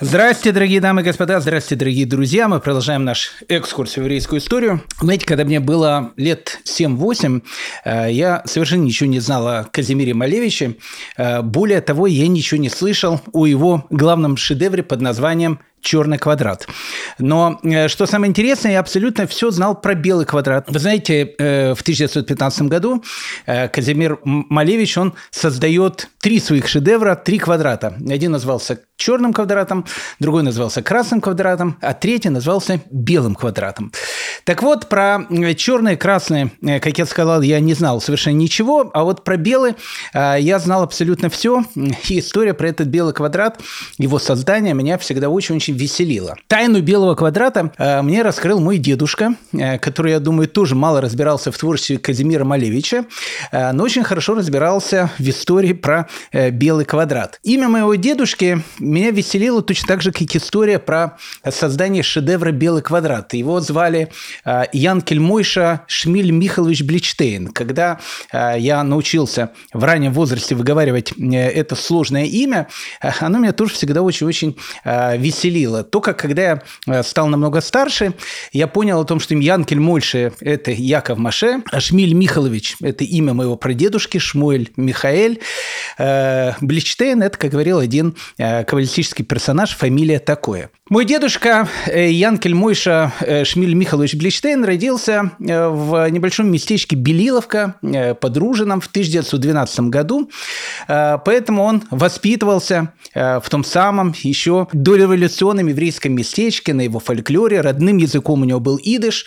Здравствуйте, дорогие дамы и господа, здравствуйте, дорогие друзья. Мы продолжаем наш экскурс в еврейскую историю. Знаете, когда мне было лет 7-8, э, я совершенно ничего не знал о Казимире Малевиче. Э, более того, я ничего не слышал о его главном шедевре под названием черный квадрат. Но э, что самое интересное, я абсолютно все знал про белый квадрат. Вы знаете, в 1915 году Казимир Малевич, он создает три своих шедевра, три квадрата. Один назывался черным квадратом, другой назывался красным квадратом, а третий назывался белым квадратом. Так вот, про черные красные, э, как я сказал, я не знал совершенно ничего, а вот про белый э, я знал абсолютно все. И история про этот белый квадрат, его создание меня всегда очень-очень веселила. Тайну белого квадрата э, мне раскрыл мой дедушка, который, я думаю, тоже мало разбирался в творчестве Казимира Малевича, но очень хорошо разбирался в истории про белый квадрат. Имя моего дедушки меня веселило точно так же, как история про создание шедевра «Белый квадрат». Его звали э, Ян Кельмойша Шмиль Михайлович Бличтейн. Когда э, я научился в раннем возрасте выговаривать э, это сложное имя, оно меня тоже всегда очень-очень веселило. Только когда я стал намного старше, я понял о том, что Ян Кельмойша – это Яков Маше, а Шмиль Михайлович – это имя моего прадедушки, Шмуэль Михаэль. Бличтейн – это, как говорил один каббалистический персонаж, фамилия такое. Мой дедушка э, Янкель Мойша э, Шмиль Михайлович Блиштейн родился э, в небольшом местечке Белиловка под Ружином в 1912 году, поэтому он воспитывался в том самом еще дореволюционном еврейском местечке, на его фольклоре, родным языком у него был идыш,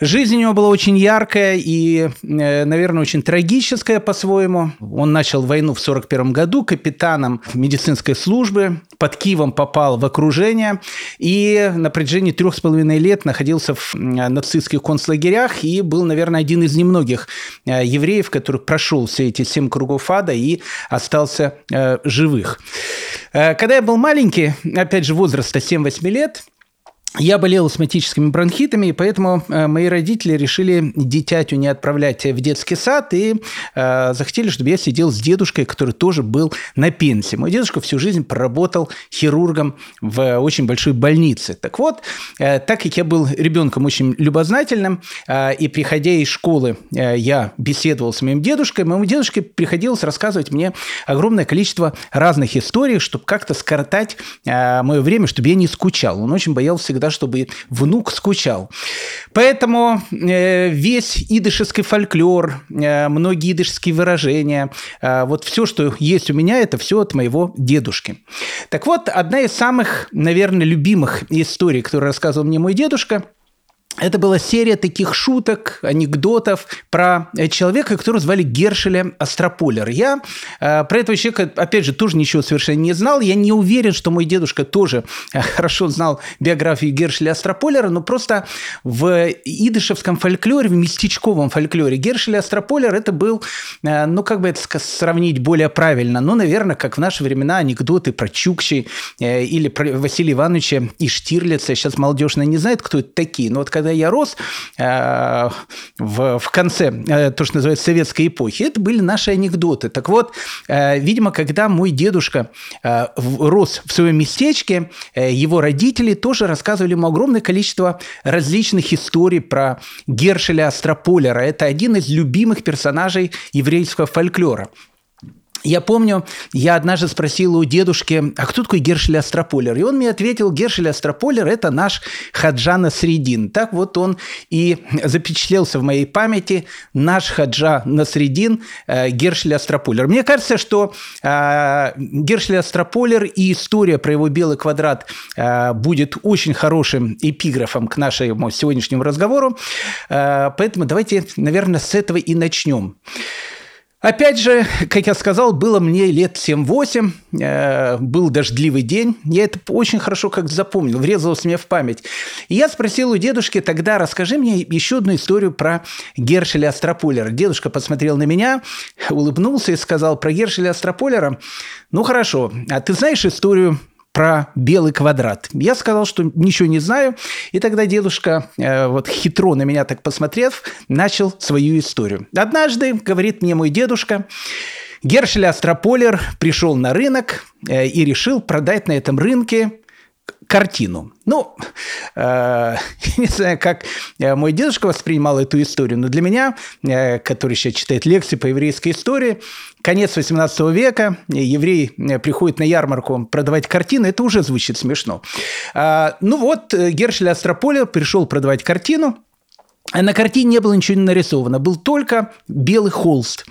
Жизнь у него была очень яркая и, э, наверное, очень трагическая по-своему. Он начал войну в 1941 году капитаном медицинской службы, под Киевом попал в окружение и на протяжении трех с половиной лет находился в нацистских концлагерях и был, наверное, один из немногих э, евреев, который прошел все эти семь кругов ада и остался э, живых. Когда я был маленький, опять же, возраста 7-8 лет, я болел астматическими бронхитами, и поэтому э, мои родители решили дитятю не отправлять в детский сад и э, захотели, чтобы я сидел с дедушкой, который тоже был на пенсии. Мой дедушка всю жизнь проработал хирургом в очень большой больнице. Так вот, э, так как я был ребенком очень любознательным, э, и приходя из школы, э, я беседовал с моим дедушкой, моему дедушке приходилось рассказывать мне огромное количество разных историй, чтобы как-то скоротать э, мое время, чтобы я не скучал. Он очень боялся всегда, чтобы внук скучал. Поэтому э, весь идышский фольклор, э, многие идышские выражения, э, вот все, что есть у меня, это все от моего дедушки. Так вот, одна из самых, наверное, любимых историй, которую рассказывал мне мой дедушка – это была серия таких шуток, анекдотов про э, человека, которого звали Гершеля Астрополер. Я э, про этого человека, опять же, тоже ничего совершенно не знал. Я не уверен, что мой дедушка тоже э, хорошо знал биографию Гершеля Астрополера, но просто в идышевском фольклоре, в местечковом фольклоре Гершеля Астрополер это был, э, ну, как бы это сравнить более правильно, ну, наверное, как в наши времена анекдоты про Чукчи э, или про Василия Ивановича и Штирлица. Сейчас молодежь не знает, кто это такие, но вот когда я рос в, в конце, э, то, что называется, советской эпохи, это были наши анекдоты. Так вот, э, видимо, когда мой дедушка э, рос в своем местечке, его родители тоже рассказывали ему огромное количество различных историй про Гершеля Астрополера. Это один из любимых персонажей еврейского фольклора. Я помню, я однажды спросил у дедушки, а кто такой Гершель Астрополер? И он мне ответил, Гершель Астрополер – это наш Хаджа Насредин. Так вот он и запечатлелся в моей памяти, наш Хаджа Насредин э, Гершель Астрополер. Мне кажется, что э, Гершель Астрополер и история про его белый квадрат э, будет очень хорошим эпиграфом к нашему сегодняшнему разговору. Э, поэтому давайте, наверное, с этого и начнем. Опять же, как я сказал, было мне лет 7-8, э, был дождливый день. Я это очень хорошо как запомнил, врезалось мне в память. И я спросил у дедушки тогда, расскажи мне еще одну историю про Гершеля Астрополера. Дедушка посмотрел на меня, улыбнулся и сказал про Гершеля Астрополера, ну хорошо, а ты знаешь историю про белый квадрат. Я сказал, что ничего не знаю, и тогда дедушка, э, вот хитро на меня так посмотрев, начал свою историю. Однажды, говорит мне мой дедушка, Гершель Астрополер пришел на рынок э, и решил продать на этом рынке картину. Ну, э, не знаю, как мой дедушка воспринимал эту историю, но для меня, э, который сейчас читает лекции по еврейской истории, конец 18 века, еврей приходит на ярмарку продавать картины, это уже звучит смешно. Э, ну вот, Гершель Астрополя пришел продавать картину, на картине не было ничего нарисовано, был только белый холст.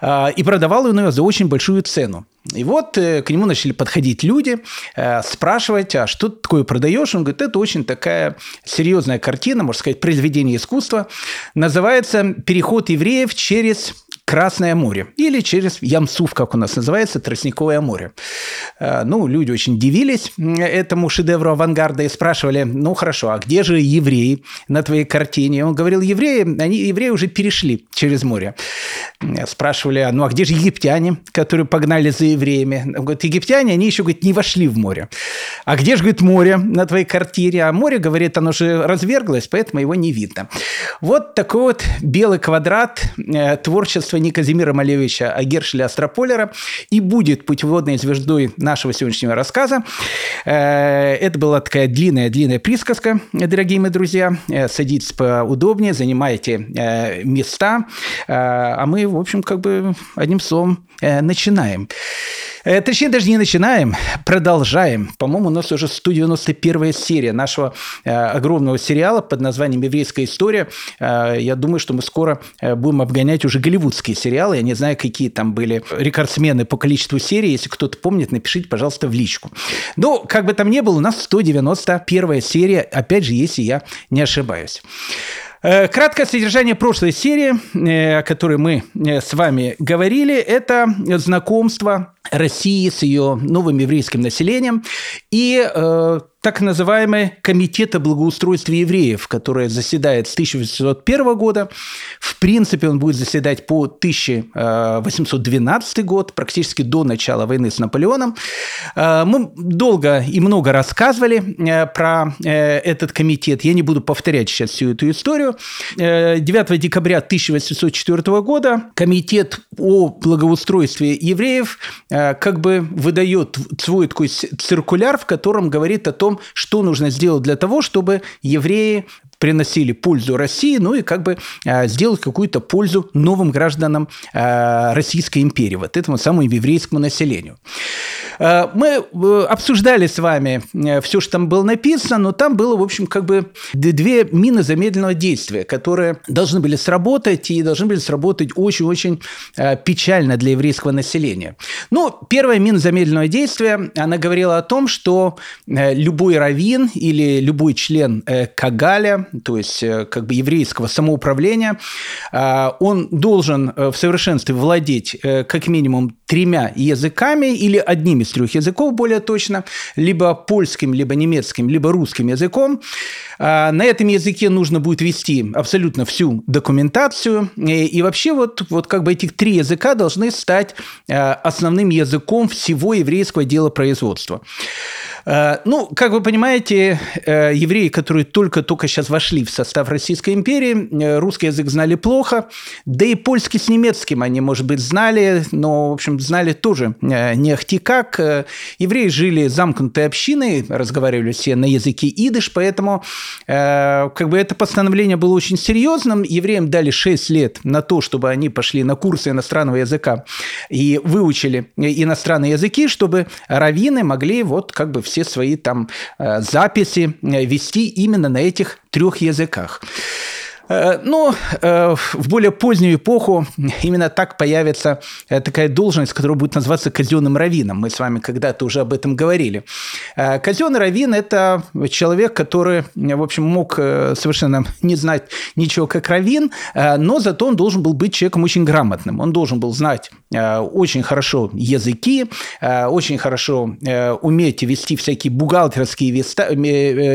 А, и продавал ее за очень большую цену. И вот э, к нему начали подходить люди, э, спрашивать, а что ты такое продаешь? Он говорит, это очень такая серьезная картина, можно сказать, произведение искусства. Называется «Переход евреев через Красное море или через Ямсуф, как у нас называется, Тростниковое море. Э, ну, люди очень дивились этому шедевру авангарда и спрашивали, ну хорошо, а где же евреи на твоей картине? Он говорил, евреи, они, евреи уже перешли через море. Спрашивали, «А, ну а где же египтяне, которые погнали за евреями? Он говорит, египтяне, они еще, говорит, не вошли в море. А где же, говорит, море на твоей картине? А море, говорит, оно же разверглось, поэтому его не видно. Вот такой вот белый квадрат э, творчества не Казимира Малевича, а Гершеля Астрополера и будет путеводной звездой нашего сегодняшнего рассказа. Э, это была такая длинная-длинная присказка, дорогие мои друзья. Э, садитесь поудобнее, занимайте э, места, а мы, в общем, как бы одним словом начинаем. Точнее, даже не начинаем, продолжаем. По-моему, у нас уже 191 серия нашего огромного сериала под названием «Еврейская история». Я думаю, что мы скоро будем обгонять уже голливудские сериалы. Я не знаю, какие там были рекордсмены по количеству серий. Если кто-то помнит, напишите, пожалуйста, в личку. Но, как бы там ни было, у нас 191 серия, опять же, если я не ошибаюсь. Э, краткое содержание прошлой серии, э, о которой мы э, с вами говорили, это знакомство России с ее новым еврейским населением и так называемый Комитета благоустройства евреев, который заседает с 1801 года. В принципе, он будет заседать по 1812 год, практически до начала войны с Наполеоном. Э, мы долго и много рассказывали э, про э, этот комитет. Я не буду повторять сейчас всю эту историю. 9 декабря 1804 года Комитет о благоустройстве евреев как бы выдает свой такой циркуляр, в котором говорит о том, том, что нужно сделать для того, чтобы евреи приносили пользу России, ну и как бы э, сделать какую-то пользу новым гражданам э, Российской империи, вот этому самому еврейскому населению. Э, мы обсуждали с вами все, что там было написано, но там было, в общем, как бы две мины замедленного действия, которые должны были сработать и должны были сработать очень-очень печально для еврейского населения. Ну, первая мина замедленного действия, она говорила о том, что любой раввин или любой член Кагаля, то есть э, как бы еврейского самоуправления, а, он должен э, в совершенстве владеть э, как минимум тремя языками или одним из трех языков, более точно, либо польским, либо немецким, либо русским языком. А, на этом языке нужно будет вести абсолютно всю документацию. И вообще вот, вот как бы эти три языка должны стать основным языком всего еврейского дела производства. Э, ну, как вы понимаете, э, евреи, которые только-только сейчас вошли в состав Российской империи, э, русский язык знали плохо, да и польский с немецким они, может быть, знали, но, в общем, знали тоже не ахти как. Евреи жили замкнутой общиной, разговаривали все на языке идыш, поэтому как бы это постановление было очень серьезным. Евреям дали 6 лет на то, чтобы они пошли на курсы иностранного языка и выучили иностранные языки, чтобы раввины могли вот как бы все свои там э, записи э, вести именно на этих трех языках. Э, но э, в более позднюю эпоху именно так появится такая должность, которая будет называться казенным раввином. Мы с вами когда-то уже об этом говорили. Казенный раввин – это человек, который, в общем, мог совершенно не знать ничего как раввин, но зато он должен был быть человеком очень грамотным. Он должен был знать очень хорошо языки, очень хорошо уметь вести всякие бухгалтерские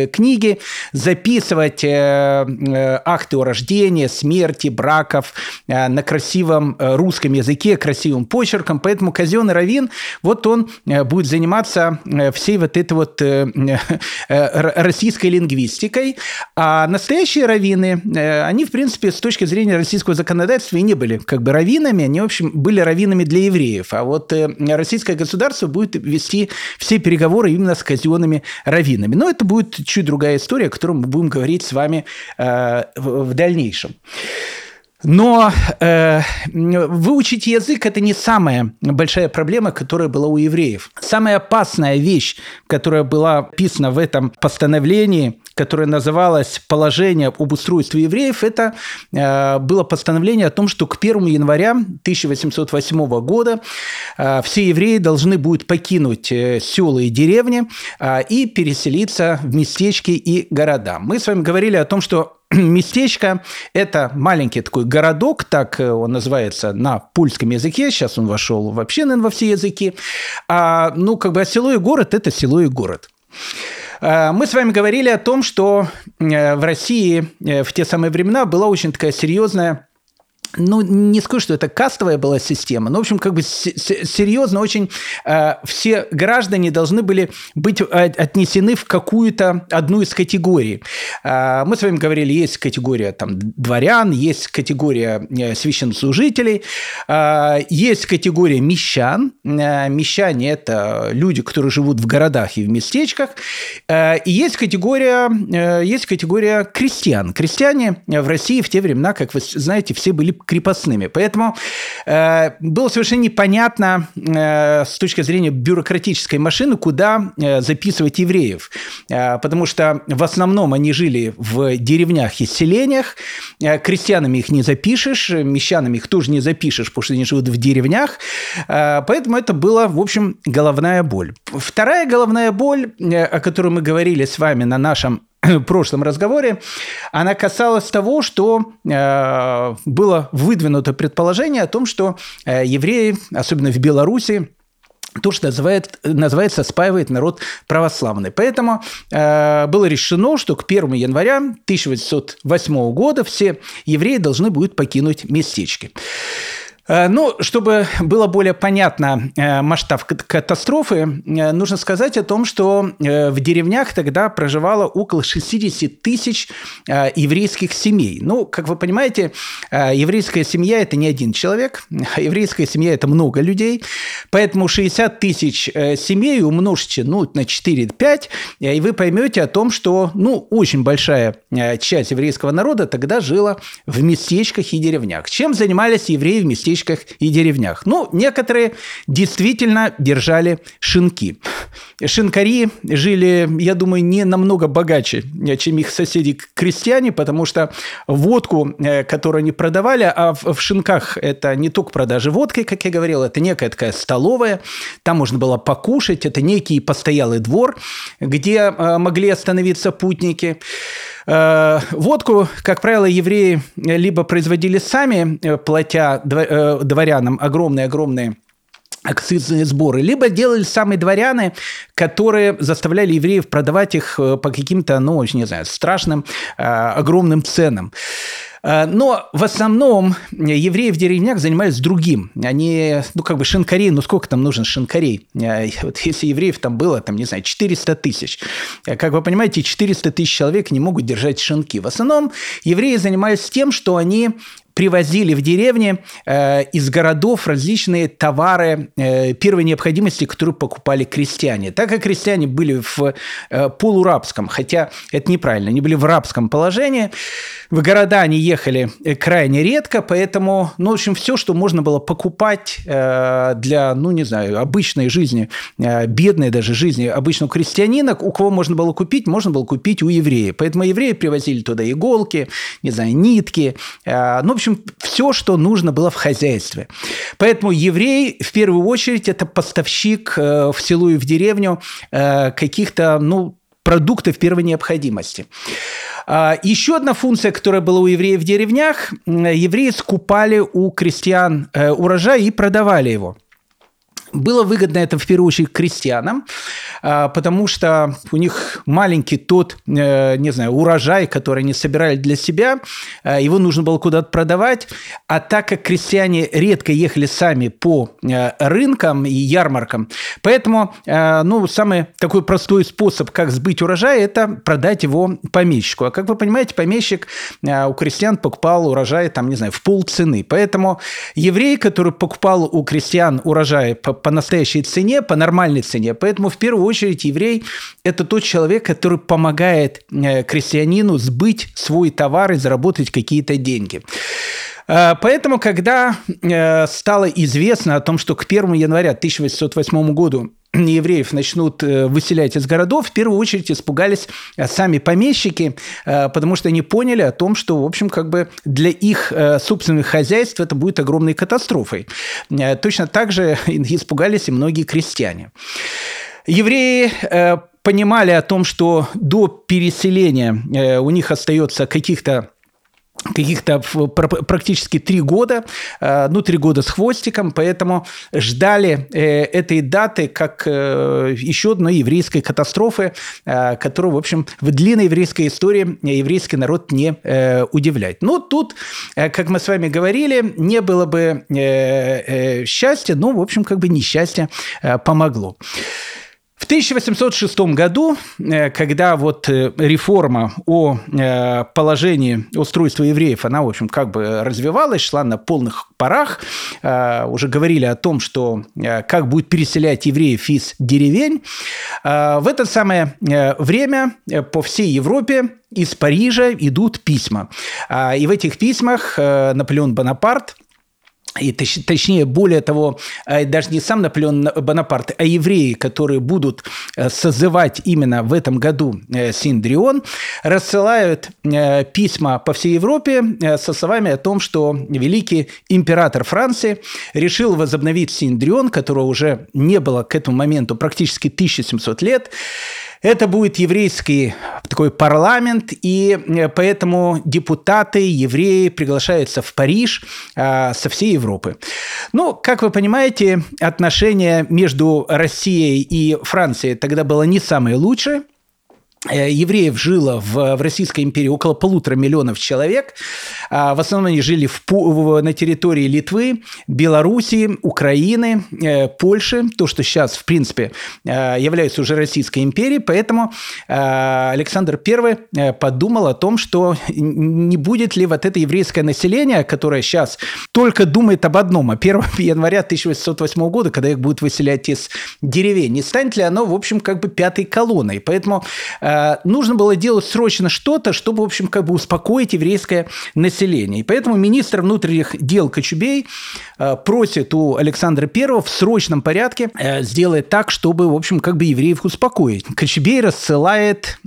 книги, записывать акты о рождения, смерти, браков э, на красивом э, русском языке, красивым почерком. Поэтому казенный раввин, вот он э, будет заниматься всей вот этой вот российской лингвистикой, а настоящие раввины, они, в принципе, с точки зрения российского законодательства и не были как бы раввинами, они, в общем, были раввинами для евреев, а вот российское государство будет вести все переговоры именно с казенными раввинами. Но это будет чуть другая история, о которой мы будем говорить с вами в дальнейшем. Но э, выучить язык – это не самая большая проблема, которая была у евреев. Самая опасная вещь, которая была описана в этом постановлении, которое называлось «Положение об устройстве евреев», это э, было постановление о том, что к 1 января 1808 года э, все евреи должны будут покинуть э, села и деревни э, и переселиться в местечки и города. Мы с вами говорили о том, что местечко – это маленький такой городок, так э, он называется на польском языке, сейчас он вошел вообще, наверное, во все языки. А, ну, как бы а село и город – это село и город. А, мы с вами говорили о том, что э, в России э, в те самые времена была очень такая серьезная ну, не скажу, что это кастовая была система, но, в общем, как бы серьезно очень э, все граждане должны были быть отнесены в какую-то одну из категорий. Э, мы с вами говорили, есть категория там дворян, есть категория э, священнослужителей, э, есть категория мещан. Э, мещане – это люди, которые живут в городах и в местечках. Э, и есть категория, э, есть категория крестьян. Крестьяне в России в те времена, как вы знаете, все были крепостными. Поэтому э, было совершенно непонятно э, с точки зрения бюрократической машины, куда э, записывать евреев. Э, потому что в основном они жили в деревнях и селениях. Э, крестьянами их не запишешь, мещанами их тоже не запишешь, потому что они живут в деревнях. Э, поэтому это была, в общем, головная боль. Вторая головная боль, э, о которой мы говорили с вами на нашем прошлом разговоре, она касалась того, что э, было выдвинуто предположение о том, что э, евреи, особенно в Беларуси, то, что называет, называется спаивает народ православный. Поэтому э, было решено, что к 1 января 1808 года все евреи должны будут покинуть местечки. Э, ну, чтобы было более понятно э, масштаб катастрофы, э, нужно сказать о том, что в деревнях тогда проживало около 60 тысяч еврейских семей. Ну, как вы понимаете, еврейская семья – это не один человек, а еврейская семья – это много людей, поэтому 60 тысяч семей умножьте ну, на 4-5, и вы поймете о том, что ну, очень большая часть еврейского народа тогда жила в местечках и деревнях. Чем занимались евреи в местечках местечках и деревнях. Ну, некоторые действительно держали шинки. Шинкари жили, я думаю, не намного богаче, чем их соседи-крестьяне, потому что водку, э, которую они продавали, а в шинках это не только продажи водки, как я говорил, это некая такая столовая, там можно было покушать, это некий постоялый двор, где э, могли остановиться путники. Э, водку, как правило, евреи либо производили сами, э, платя э, дворянам огромные-огромные акцизные сборы, либо делали самые дворяне, которые заставляли евреев продавать их по каким-то, ну, не знаю, страшным, огромным ценам. Э, но в основном евреи в деревнях занимались другим. Они, ну, как бы шинкарей, ну, сколько там нужно шинкарей? Э, вот если евреев там было, там, не знаю, 400 тысяч. Э, как вы понимаете, 400 тысяч человек не могут держать шинки. В основном евреи занимались тем, что они привозили в деревни э, из городов различные товары э, первой необходимости, которые покупали крестьяне. Так как крестьяне были в э, полурабском, хотя это неправильно, они были в рабском положении, в города они ехали э, крайне редко, поэтому, ну, в общем, все, что можно было покупать э, для, ну, не знаю, обычной жизни, э, бедной даже жизни обычного крестьянина, у кого можно было купить, можно было купить у евреев. Поэтому евреи привозили туда иголки, не знаю, нитки, ну, в общем, все, что нужно было в хозяйстве. Поэтому еврей, в первую очередь, это поставщик в село и в деревню каких-то, ну, продуктов первой необходимости. А, еще одна функция, которая была у евреев в деревнях, евреи скупали у крестьян э, урожай и продавали его. Было выгодно это в первую очередь крестьянам, а, потому что у них маленький тот, э, не знаю, урожай, который они собирали для себя, а, его нужно было куда-то продавать, а так как крестьяне редко ехали сами по э, рынкам и ярмаркам, поэтому, э, ну, самый такой простой способ, как сбыть урожай, это продать его помещику. А как вы понимаете, помещик у крестьян покупал урожай, там, не знаю, в полцены. Поэтому еврей, который покупал у крестьян урожай по, по настоящей цене, по нормальной цене, поэтому в первую очередь еврей – это тот человек, который помогает э, крестьянину сбыть свой товар и заработать какие-то деньги. Э, поэтому, когда э, стало известно о том, что к 1 января 1808 году евреев начнут выселять из городов, в первую очередь испугались сами помещики, потому что они поняли о том, что, в общем, как бы для их собственных хозяйств это будет огромной катастрофой. Точно так же испугались и многие крестьяне. Евреи э, понимали о том, что до переселения э, у них остается каких-то каких-то практически три года, э, ну, три года с хвостиком, поэтому ждали этой даты как еще одной еврейской катастрофы, которую, в общем, в длинной еврейской истории еврейский народ не удивляет. Но тут, как мы с вами говорили, не было бы счастья, но, в общем, как бы несчастье помогло. В 1806 году, э, когда вот э, реформа о э, положении устройства евреев, она, в общем, как бы развивалась, шла на полных парах, уже говорили о том, что как будет переселять евреев из деревень, в это самое время по всей Европе из Парижа идут письма. И в этих письмах Наполеон Бонапарт и точ, точнее, более того, э, даже не сам Наполеон Бонапарт, а евреи, которые будут э, созывать именно в этом году э, Синдрион, рассылают письма по всей Европе со словами о том, что великий император Франции решил возобновить Синдрион, которого уже не было к этому моменту практически 1700 лет, это будет еврейский такой парламент, и э, поэтому депутаты, евреи приглашаются в Париж а, со всей Европы. Ну, как вы понимаете, отношения между Россией и Францией тогда было не самое лучшее. Э, евреев жило в, в Российской империи около полутора миллионов человек. А, в основном они жили в, на территории Литвы, Белоруссии, Украины, э, Польши, то, что сейчас, в принципе, э, является уже Российской империей. Поэтому Александр I подумал о том, что не будет ли вот это еврейское население, которое сейчас только думает об одном, о 1 января 1808 года, когда их будут выселять из деревень, не станет ли оно, в общем, как бы пятой колонной. Поэтому Э, нужно было делать срочно что-то, чтобы, в общем, как бы успокоить еврейское население. И поэтому министр внутренних дел Кочубей э, просит у Александра I в срочном порядке э, сделать так, чтобы, в общем, как бы евреев успокоить. Кочубей рассылает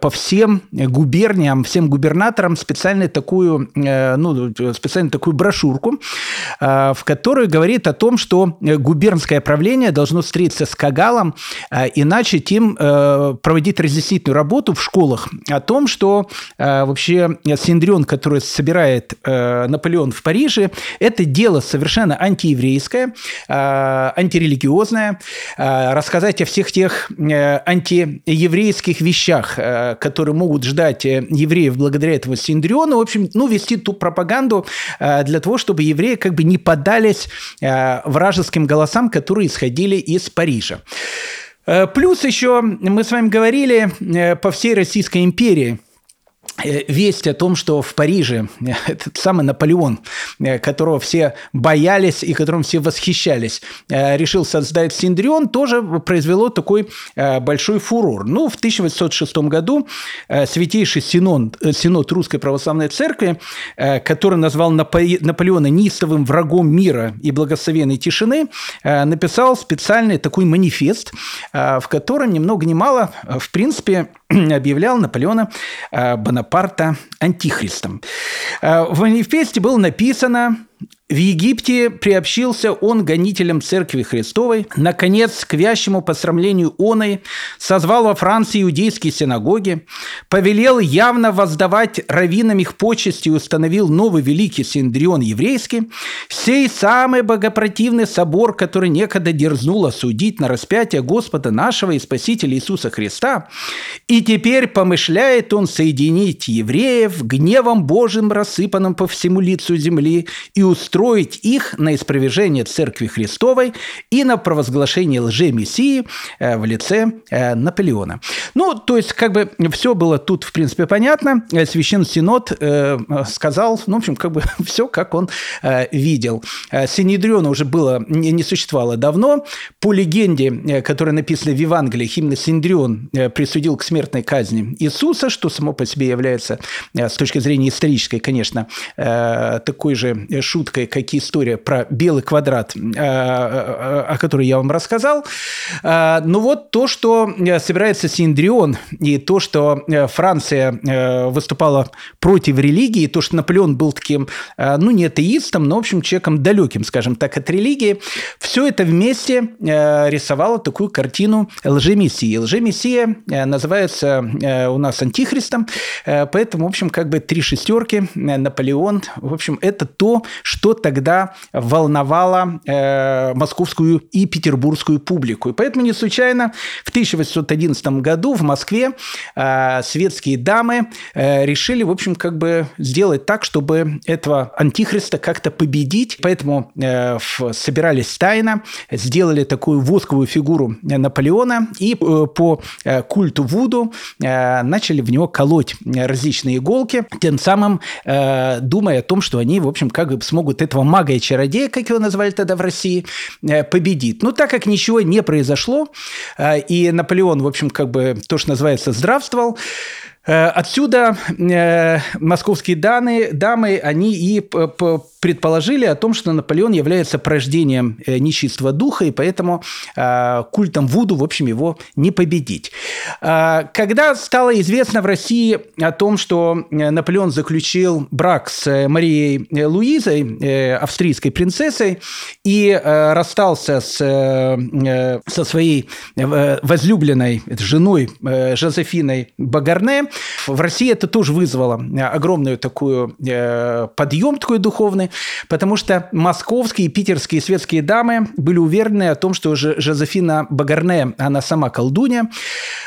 по всем губерниям, всем губернаторам специальную такую, ну, специально такую брошюрку, в которой говорит о том, что губернское правление должно встретиться с Кагалом, иначе им проводить разъяснительную конкретную работу в школах о том, что э, вообще Синдрион, который собирает э, Наполеон в Париже, это дело совершенно антиеврейское, э, антирелигиозное, э, рассказать о всех тех э, антиеврейских вещах, э, которые могут ждать э, евреев благодаря этому Синдриону, в общем, ну, вести ту пропаганду э, для того, чтобы евреи как бы не поддались э, вражеским голосам, которые исходили из Парижа. Э, плюс еще мы с вами говорили э, по всей Российской империи – весть о том, что в Париже э, этот самый Наполеон, э, которого все боялись и которым все восхищались, решил создать Синдрион, тоже произвело такой большой фурор. Ну, в 1806 году Святейший Синод, Синод Русской Православной Церкви, который назвал Наполеона неистовым врагом мира и благословенной тишины, написал специальный такой манифест, в котором ни много ни мало, в принципе, объявлял Наполеона Бонапарта антихристом. Э, в манифесте было написано в Египте приобщился он гонителям Церкви Христовой. Наконец, к вящему посрамлению оной созвал во Франции иудейские синагоги. повелел явно воздавать раввинам их почести и установил новый великий Синдрион еврейский, сей самый богопротивный собор, который некогда дерзнул осудить на распятие Господа нашего и Спасителя Иисуса Христа, и теперь помышляет он соединить евреев гневом Божьим, рассыпанным по всему лицу земли, и устроить их на испровержение Церкви Христовой и на провозглашение лже-мессии э, в лице э, Наполеона. Ну, то есть, как бы все было тут, в принципе, понятно. Э, Священный Синод сказал, ну, в общем, как бы все, как он видел. Синедриона уже было, не существовало давно. По легенде, которая написана в Евангелии, именно Синдрион присудил к смертной казни Иисуса, что само по себе является, с точки зрения исторической, конечно, такой же шуткой, как история про белый квадрат, о которой я вам рассказал. Ну вот то, что собирается Синдрион, и то, что Франция выступала против религии, то, что Наполеон был таким, ну, не атеистом, но, в общем, человеком далеким, скажем так, от религии, все это вместе рисовало такую картину лжемессии. Лжемессия называется у нас антихристом, поэтому, в общем, как бы три шестерки, Наполеон, в общем, это то, что тогда волновало московскую и петербургскую публику. И поэтому не случайно в 1811 году в Москве э, светские дамы э, решили, в общем, как бы сделать так, чтобы этого антихриста как-то победить. Поэтому э, в, собирались тайно, сделали такую восковую фигуру Наполеона и э, по э, культу Вуду э, начали в него колоть различные иголки, тем самым э, думая о том, что они, в общем, как бы смогут этого мага и чародея, как его назвали тогда в России, э, победить. Но так как ничего не произошло, э, и Наполеон, в общем, как бы то, что называется, здравствовал, отсюда э, московские данные, дамы, они и предположили о том, что Наполеон является порождением э, нечистого духа, и поэтому культом Вуду, в общем, его не победить. Когда стало известно в России о том, что Наполеон заключил брак с Марией Луизой, австрийской принцессой, и расстался с, со своей возлюбленной женой Жозефиной Багарне, в России это тоже вызвало э, огромную такую э, подъем такой духовный, потому что московские питерские светские дамы были уверены о том, что Жозефина Багарне, она сама колдунья,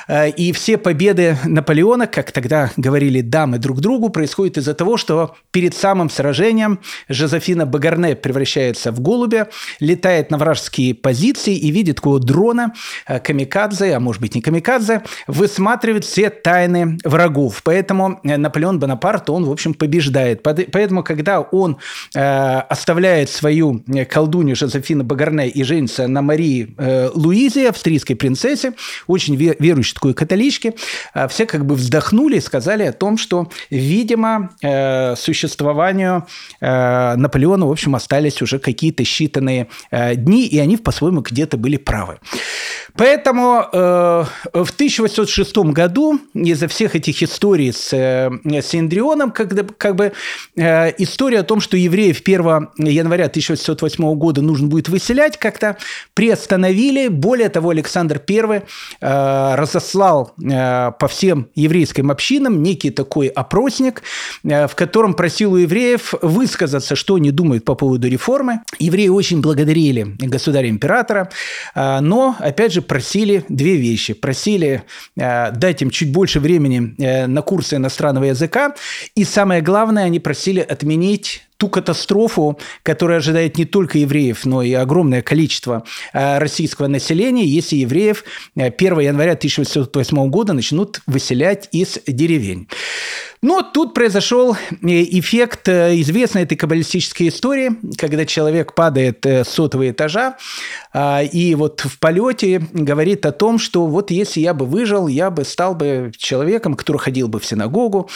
э, и все победы Наполеона, как тогда говорили дамы друг другу, происходят из-за того, что перед самым сражением Жозефина Багарне превращается в голубя, летает на вражеские позиции и видит такого дрона, камикадзе, а может быть не камикадзе, высматривает все тайны врагов. Поэтому э, Наполеон Бонапарт, он, в общем, побеждает. Поэтому, когда он э, оставляет свою э, колдунью Жозефину Багарне и женится на Марии э, Луизе, австрийской принцессе, очень верующей такой католичке, э, все как бы вздохнули и сказали о том, что, видимо, э, существованию э, Наполеона, в общем, остались уже какие-то считанные э, дни, и они по-своему где-то были правы. Поэтому э, в 1806 году из-за всех этих историй с, э, с Индрионом, когда, как бы э, история о том, что евреев 1 января 1808 года нужно будет выселять, как-то приостановили. Более того, Александр I э, разослал э, по всем еврейским общинам некий такой опросник, э, в котором просил у евреев высказаться, что они думают по поводу реформы. Евреи очень благодарили государя-императора, э, но, опять же, просили две вещи. Просили э, дать им чуть больше времени на курсы иностранного языка. И самое главное, они просили отменить ту катастрофу, которая ожидает не только евреев, но и огромное количество э, российского населения, если евреев 1 января 1808 года начнут выселять из деревень. Но тут произошел эффект известной этой каббалистической истории, когда человек падает с сотого этажа, и вот в полете говорит о том, что вот если я бы выжил, я бы стал бы человеком, который ходил бы в синагогу,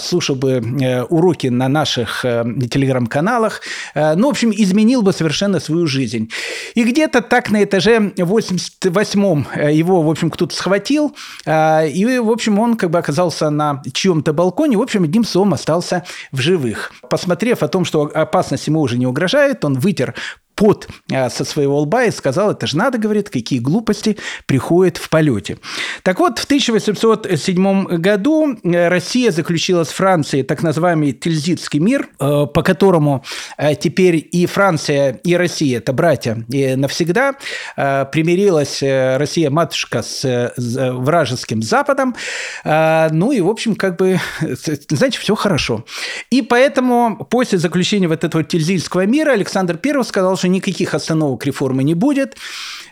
слушал бы э, уроки на наших э, телеграм-каналах, э, ну, в общем, изменил бы совершенно свою жизнь. И где-то так на этаже 88-м его, в общем, кто-то схватил, а, и, в общем, он как бы оказался на чьем-то балконе, в общем, одним словом остался в живых. Посмотрев о том, что опасность ему уже не угрожает, он вытер пот со своего лба и сказал, это же надо, говорит, какие глупости приходят в полете. Так вот, в 1807 году Россия заключила с Францией так называемый Тильзитский мир, по которому теперь и Франция, и Россия – это братья и навсегда. Примирилась Россия-матушка с вражеским Западом. Ну и, в общем, как бы, знаете, все хорошо. И поэтому после заключения вот этого Тильзитского мира Александр I сказал, что никаких остановок реформы не будет.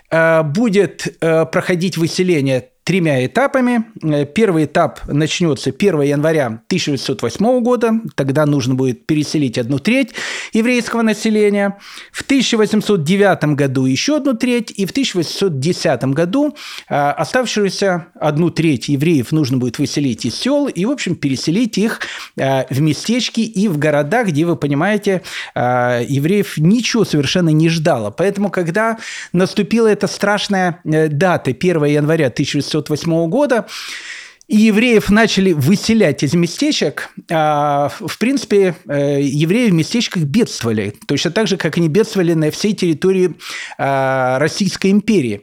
Будет проходить выселение тремя этапами. Э, первый этап начнется 1 января 1908 года, тогда нужно будет переселить одну треть еврейского населения. В 1809 году еще одну треть, и в 1810 году э, оставшуюся одну треть евреев нужно будет выселить из сел и, в общем, переселить их э, в местечки и в города, где, вы понимаете, евреев ничего совершенно не ждало. Поэтому, когда наступила эта страшная дата 1 января 1800 1908 года, и евреев начали выселять из местечек, а, в принципе, э, евреи в местечках бедствовали, точно так же, как они бедствовали на всей территории а, Российской империи.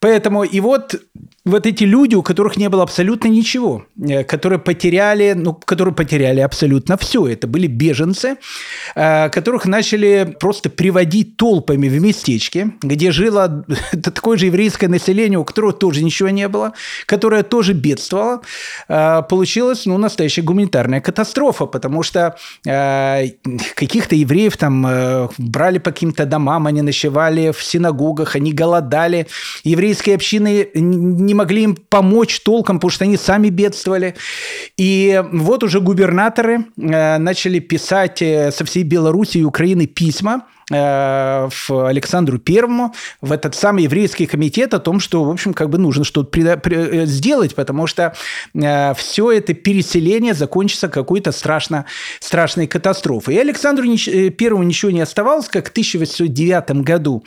Поэтому и вот вот эти люди, у которых не было абсолютно ничего, э, которые потеряли, ну, которые потеряли абсолютно все. Это были беженцы, э, которых начали просто приводить толпами в местечки, где жило такое же еврейское население, у которого тоже ничего не было, которое тоже бедствовало. Э, получилась, ну, настоящая гуманитарная катастрофа, потому что каких-то евреев там брали по каким-то домам, они ночевали в синагогах, они голодали. Еврейские общины не не могли им помочь толком, потому что они сами бедствовали. И вот уже губернаторы э, начали писать э, со всей Белоруссии и Украины письма в Александру Первому, в этот самый еврейский комитет о том, что, в общем, как бы нужно что-то э, сделать, потому что э, все это переселение закончится какой-то страшно, страшной катастрофой. И Александру Первому ничего не оставалось, как в 1809 году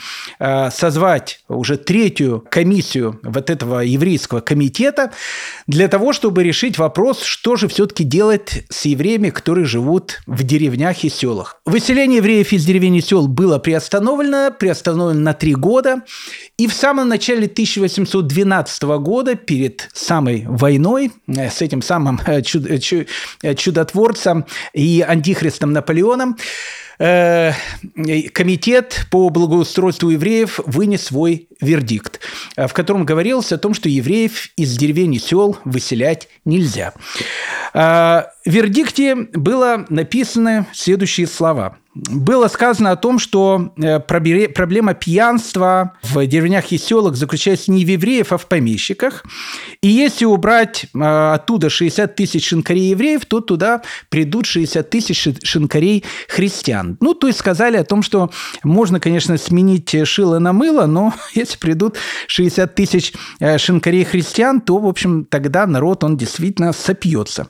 созвать уже третью комиссию вот этого еврейского комитета для того, чтобы решить вопрос, что же все-таки делать с евреями, которые живут в деревнях и селах. Выселение евреев из деревень и сел было приостановлено, приостановлено на три года. И в самом начале 1812 года, перед самой войной, э, с этим самым э, э, чудотворцем и антихристом Наполеоном, комитет по благоустройству евреев вынес свой вердикт, в котором говорилось о том, что евреев из деревень и сел выселять нельзя. В вердикте было написаны следующие слова – было сказано о том, что э, проблема пьянства в деревнях и селах заключается не в евреев, а в помещиках. И если убрать э, оттуда 60 тысяч шинкарей евреев, то туда придут 60 тысяч шинкарей христиан. Ну, то есть сказали о том, что можно, конечно, сменить шило на мыло, но если придут 60 тысяч э, шинкарей христиан, то, в общем, тогда народ, он действительно сопьется.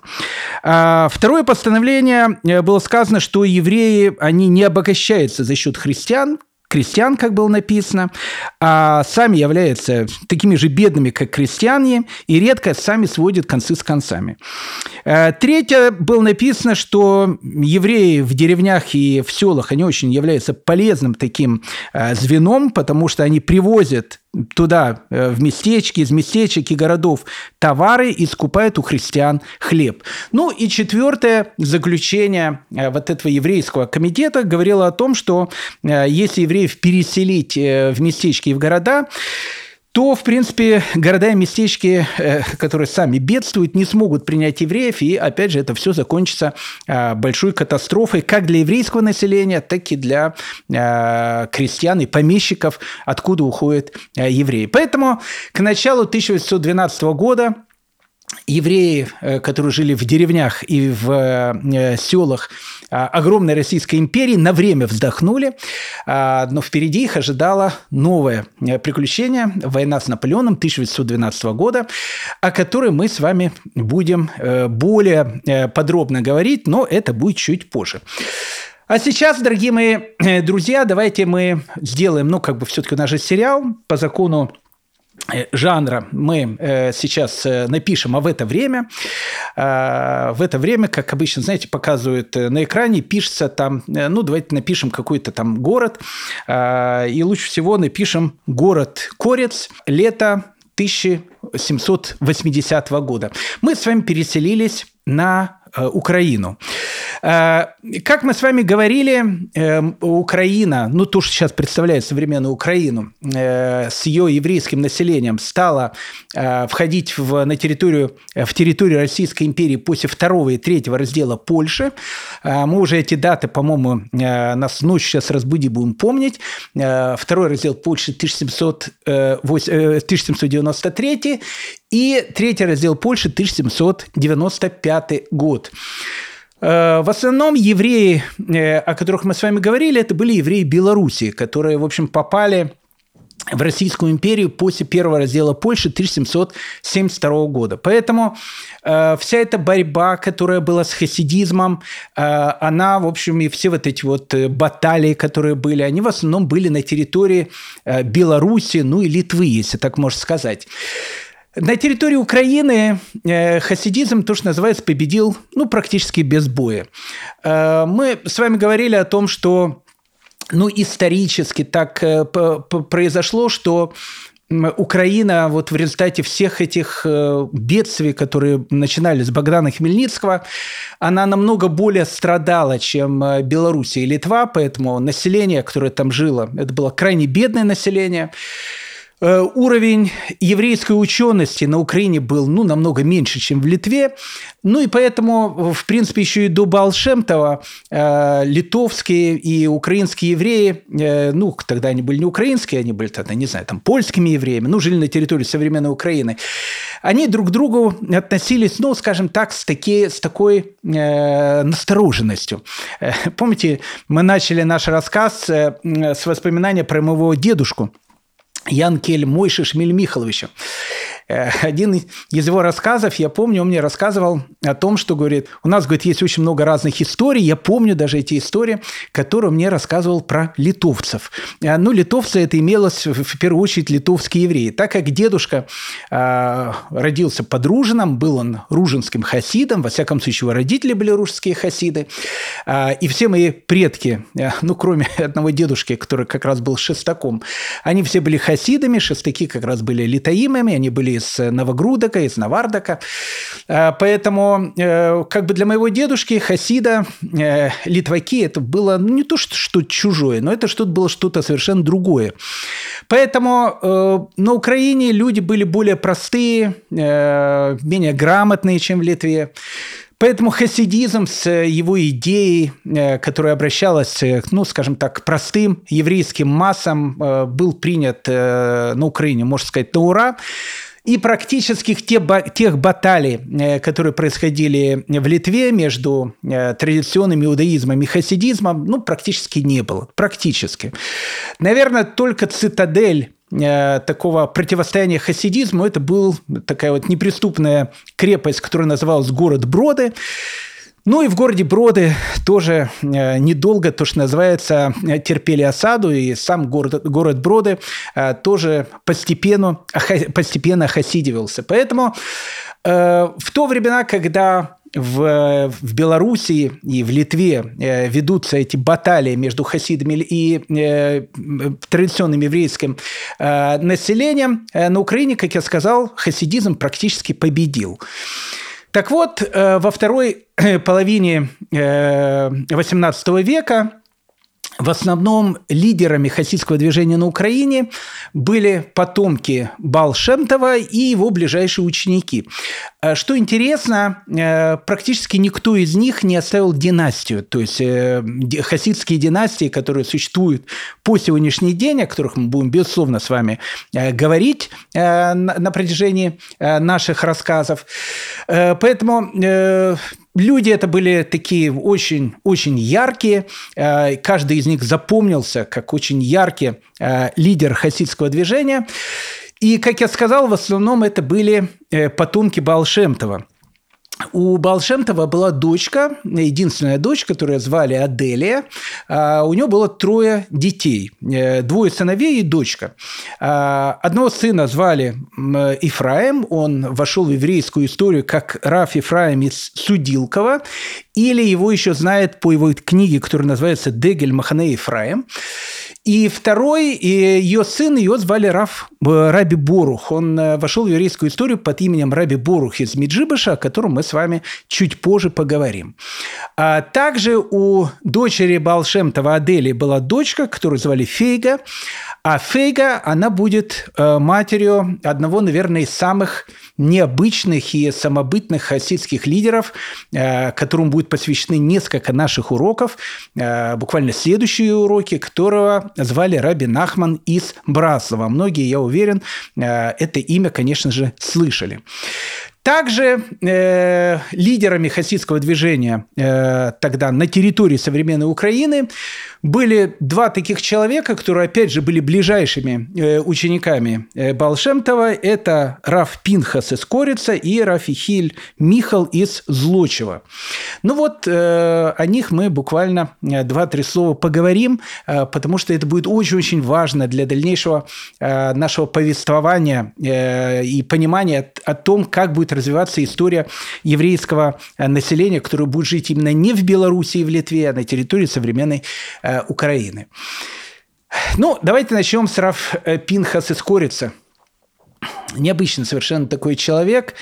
А, второе постановление было сказано, что евреи, они они не обогащаются за счет христиан, крестьян, как было написано, а сами являются такими же бедными, как крестьяне, и редко сами сводят концы с концами. Э, третье было написано, что евреи в деревнях и в селах, они очень являются полезным таким э, звеном, потому что они привозят туда, э, в местечки, из местечек и городов товары и скупают у христиан хлеб. Ну и четвертое заключение вот этого еврейского комитета говорило о том, что если евреев переселить в местечки и в города, то, в принципе, города и местечки, э, которые сами бедствуют, не смогут принять евреев, и, опять же, это все закончится а, большой катастрофой как для еврейского населения, так и для крестьян и помещиков, откуда уходят евреи. Поэтому к началу 1812 года евреи, э, которые жили в деревнях и в э, селах а, огромной Российской империи, на время вздохнули, а, но впереди их ожидало новое э, приключение – война с Наполеоном 1812 года, о которой мы с вами будем более подробно говорить, но это будет чуть позже. А сейчас, дорогие мои друзья, давайте мы сделаем, ну, как бы все-таки у нас же сериал по закону Э, жанра мы э, сейчас э, напишем, а в это время, в это время, как обычно, знаете, показывают на экране, пишется там, ну, давайте напишем какой-то там город, и лучше всего напишем город Корец, лето 1780 года. Мы с вами переселились на Украину. Э, как мы с вами говорили, эм, Украина, ну то, что сейчас представляет современную Украину, э, с ее еврейским населением стала э, входить в, на территорию, в территорию Российской империи после второго и третьего раздела Польши. Мы уже эти даты, по-моему, нас ночью сейчас разбуди, будем помнить. Второй раздел Польши 1700, 1793 и третий раздел Польши 1795 год. Э, в основном евреи, э, о которых мы с вами говорили, это были евреи Белоруссии, которые, в общем, попали в Российскую империю после первого раздела Польши 1772 года. Поэтому э, вся эта борьба, которая была с хасидизмом, э, она, в общем, и все вот эти вот э, баталии, которые были, они в основном были на территории э, Беларуси, ну и Литвы, если так можно сказать. На территории Украины э, хасидизм, то, что называется, победил ну, практически без боя. Э, мы с вами говорили о том, что ну, исторически так э, произошло, что Украина вот в результате всех этих бедствий, которые начинались с Богдана Хмельницкого, она намного более страдала, чем Белоруссия и Литва, поэтому население, которое там жило, это было крайне бедное население. Э, уровень еврейской учености на Украине был ну, намного меньше, чем в Литве. Ну и поэтому, в принципе, еще и до Балшемтова э, литовские и украинские евреи, э, ну, тогда они были не украинские, они были тогда, не знаю, там, польскими евреями, ну, жили на территории современной Украины, они друг к другу относились, ну, скажем так, с, таки, с такой э, настороженностью. Помните, мы начали наш рассказ с воспоминания про моего дедушку – Ян Кель Мойши Шмель Михайловича. Э, один из его рассказов, я помню, он мне рассказывал о том, что, говорит, у нас, говорит, есть очень много разных историй, я помню даже эти истории, которые мне рассказывал про литовцев. Э, ну, литовцы это имелось в первую очередь литовские евреи. Так как дедушка э, родился под Ружином, был он ружинским хасидом, во всяком случае, его родители были ружские хасиды, и все мои предки, ну, кроме одного дедушки, который как раз был шестаком, они все были хасидами, шестаки как раз были литаимами, они были из Новогрудока, из Навардака. Э, поэтому э, как бы для моего дедушки Хасида, э, литваки, это было ну, не то, что, что чужое, но это что-то было что-то совершенно другое. Поэтому на Украине люди были более простые, менее грамотные, чем в Литве. Поэтому хасидизм с его идеей, которая обращалась, ну, скажем так, к простым еврейским массам, был принят на Украине, можно сказать, на ура. И практически те, тех баталий, э, которые происходили в Литве между э, традиционным иудаизмом и хасидизмом, ну, практически не было. Практически. Наверное, только цитадель э, такого противостояния хасидизму, это был такая вот неприступная крепость, которая называлась город Броды. Ну и в городе Броды тоже э, недолго, то, что называется, терпели осаду, и сам город, город Броды э, тоже постепенно, постепенно хасидивался. Поэтому э, в то времена, когда в, в Белоруссии и в Литве э, ведутся эти баталии между хасидами и э, традиционным еврейским э, населением, э, на Украине, как я сказал, хасидизм практически победил. Так вот, э, во второй э, половине XVIII э, века в основном лидерами хасидского движения на Украине были потомки Балшемтова и его ближайшие ученики. А что интересно, э, практически никто из них не оставил династию. То есть э, хасидские династии, которые существуют по сегодняшний день, о которых мы будем, безусловно, с вами э, говорить на протяжении наших рассказов. Поэтому Люди это были такие очень-очень яркие. Э, каждый из них запомнился как очень яркий э, лидер хасидского движения. И, как я сказал, в основном это были э, потомки Балшемтова. У Балшемтова была дочка, единственная дочь, которую звали Аделия. А, у нее было трое детей, э, двое сыновей и дочка. А, одного сына звали Ифраим, он вошел в еврейскую историю как Раф Ифраим из Судилкова, или его еще знают по его книге, которая называется «Дегель Махане Ифраим». И второй, ее сын, ее звали Раф, э, Раби Борух. Он э, вошел в еврейскую историю под именем Раби Борух из Миджибаша, о котором мы с вами чуть позже поговорим. А также у дочери Балшемтова Адели была дочка, которую звали Фейга. А Фейга, она будет э, матерью одного, наверное, из самых необычных и самобытных хасидских лидеров, э, которому будет посвящены несколько наших уроков, э, буквально следующие уроки, которого звали Раби Нахман из Браслова. Многие, я уверен, это имя, конечно же, слышали. Также э, лидерами хасидского движения э, тогда на территории современной Украины были два таких человека, которые, опять же, были ближайшими э, учениками э, Балшемтова. Это Раф Пинхас из Корица и Рафихиль Михал из Злочева. Ну вот э, о них мы буквально два-три слова поговорим, потому что это будет очень-очень важно для дальнейшего нашего повествования и понимания о том, как будет развиваться история еврейского населения, которое будет жить именно не в Беларуси и в Литве, а на территории современной Украины. Ну, давайте начнем с Раф э, Пинхас из Корица. Необычный совершенно такой человек.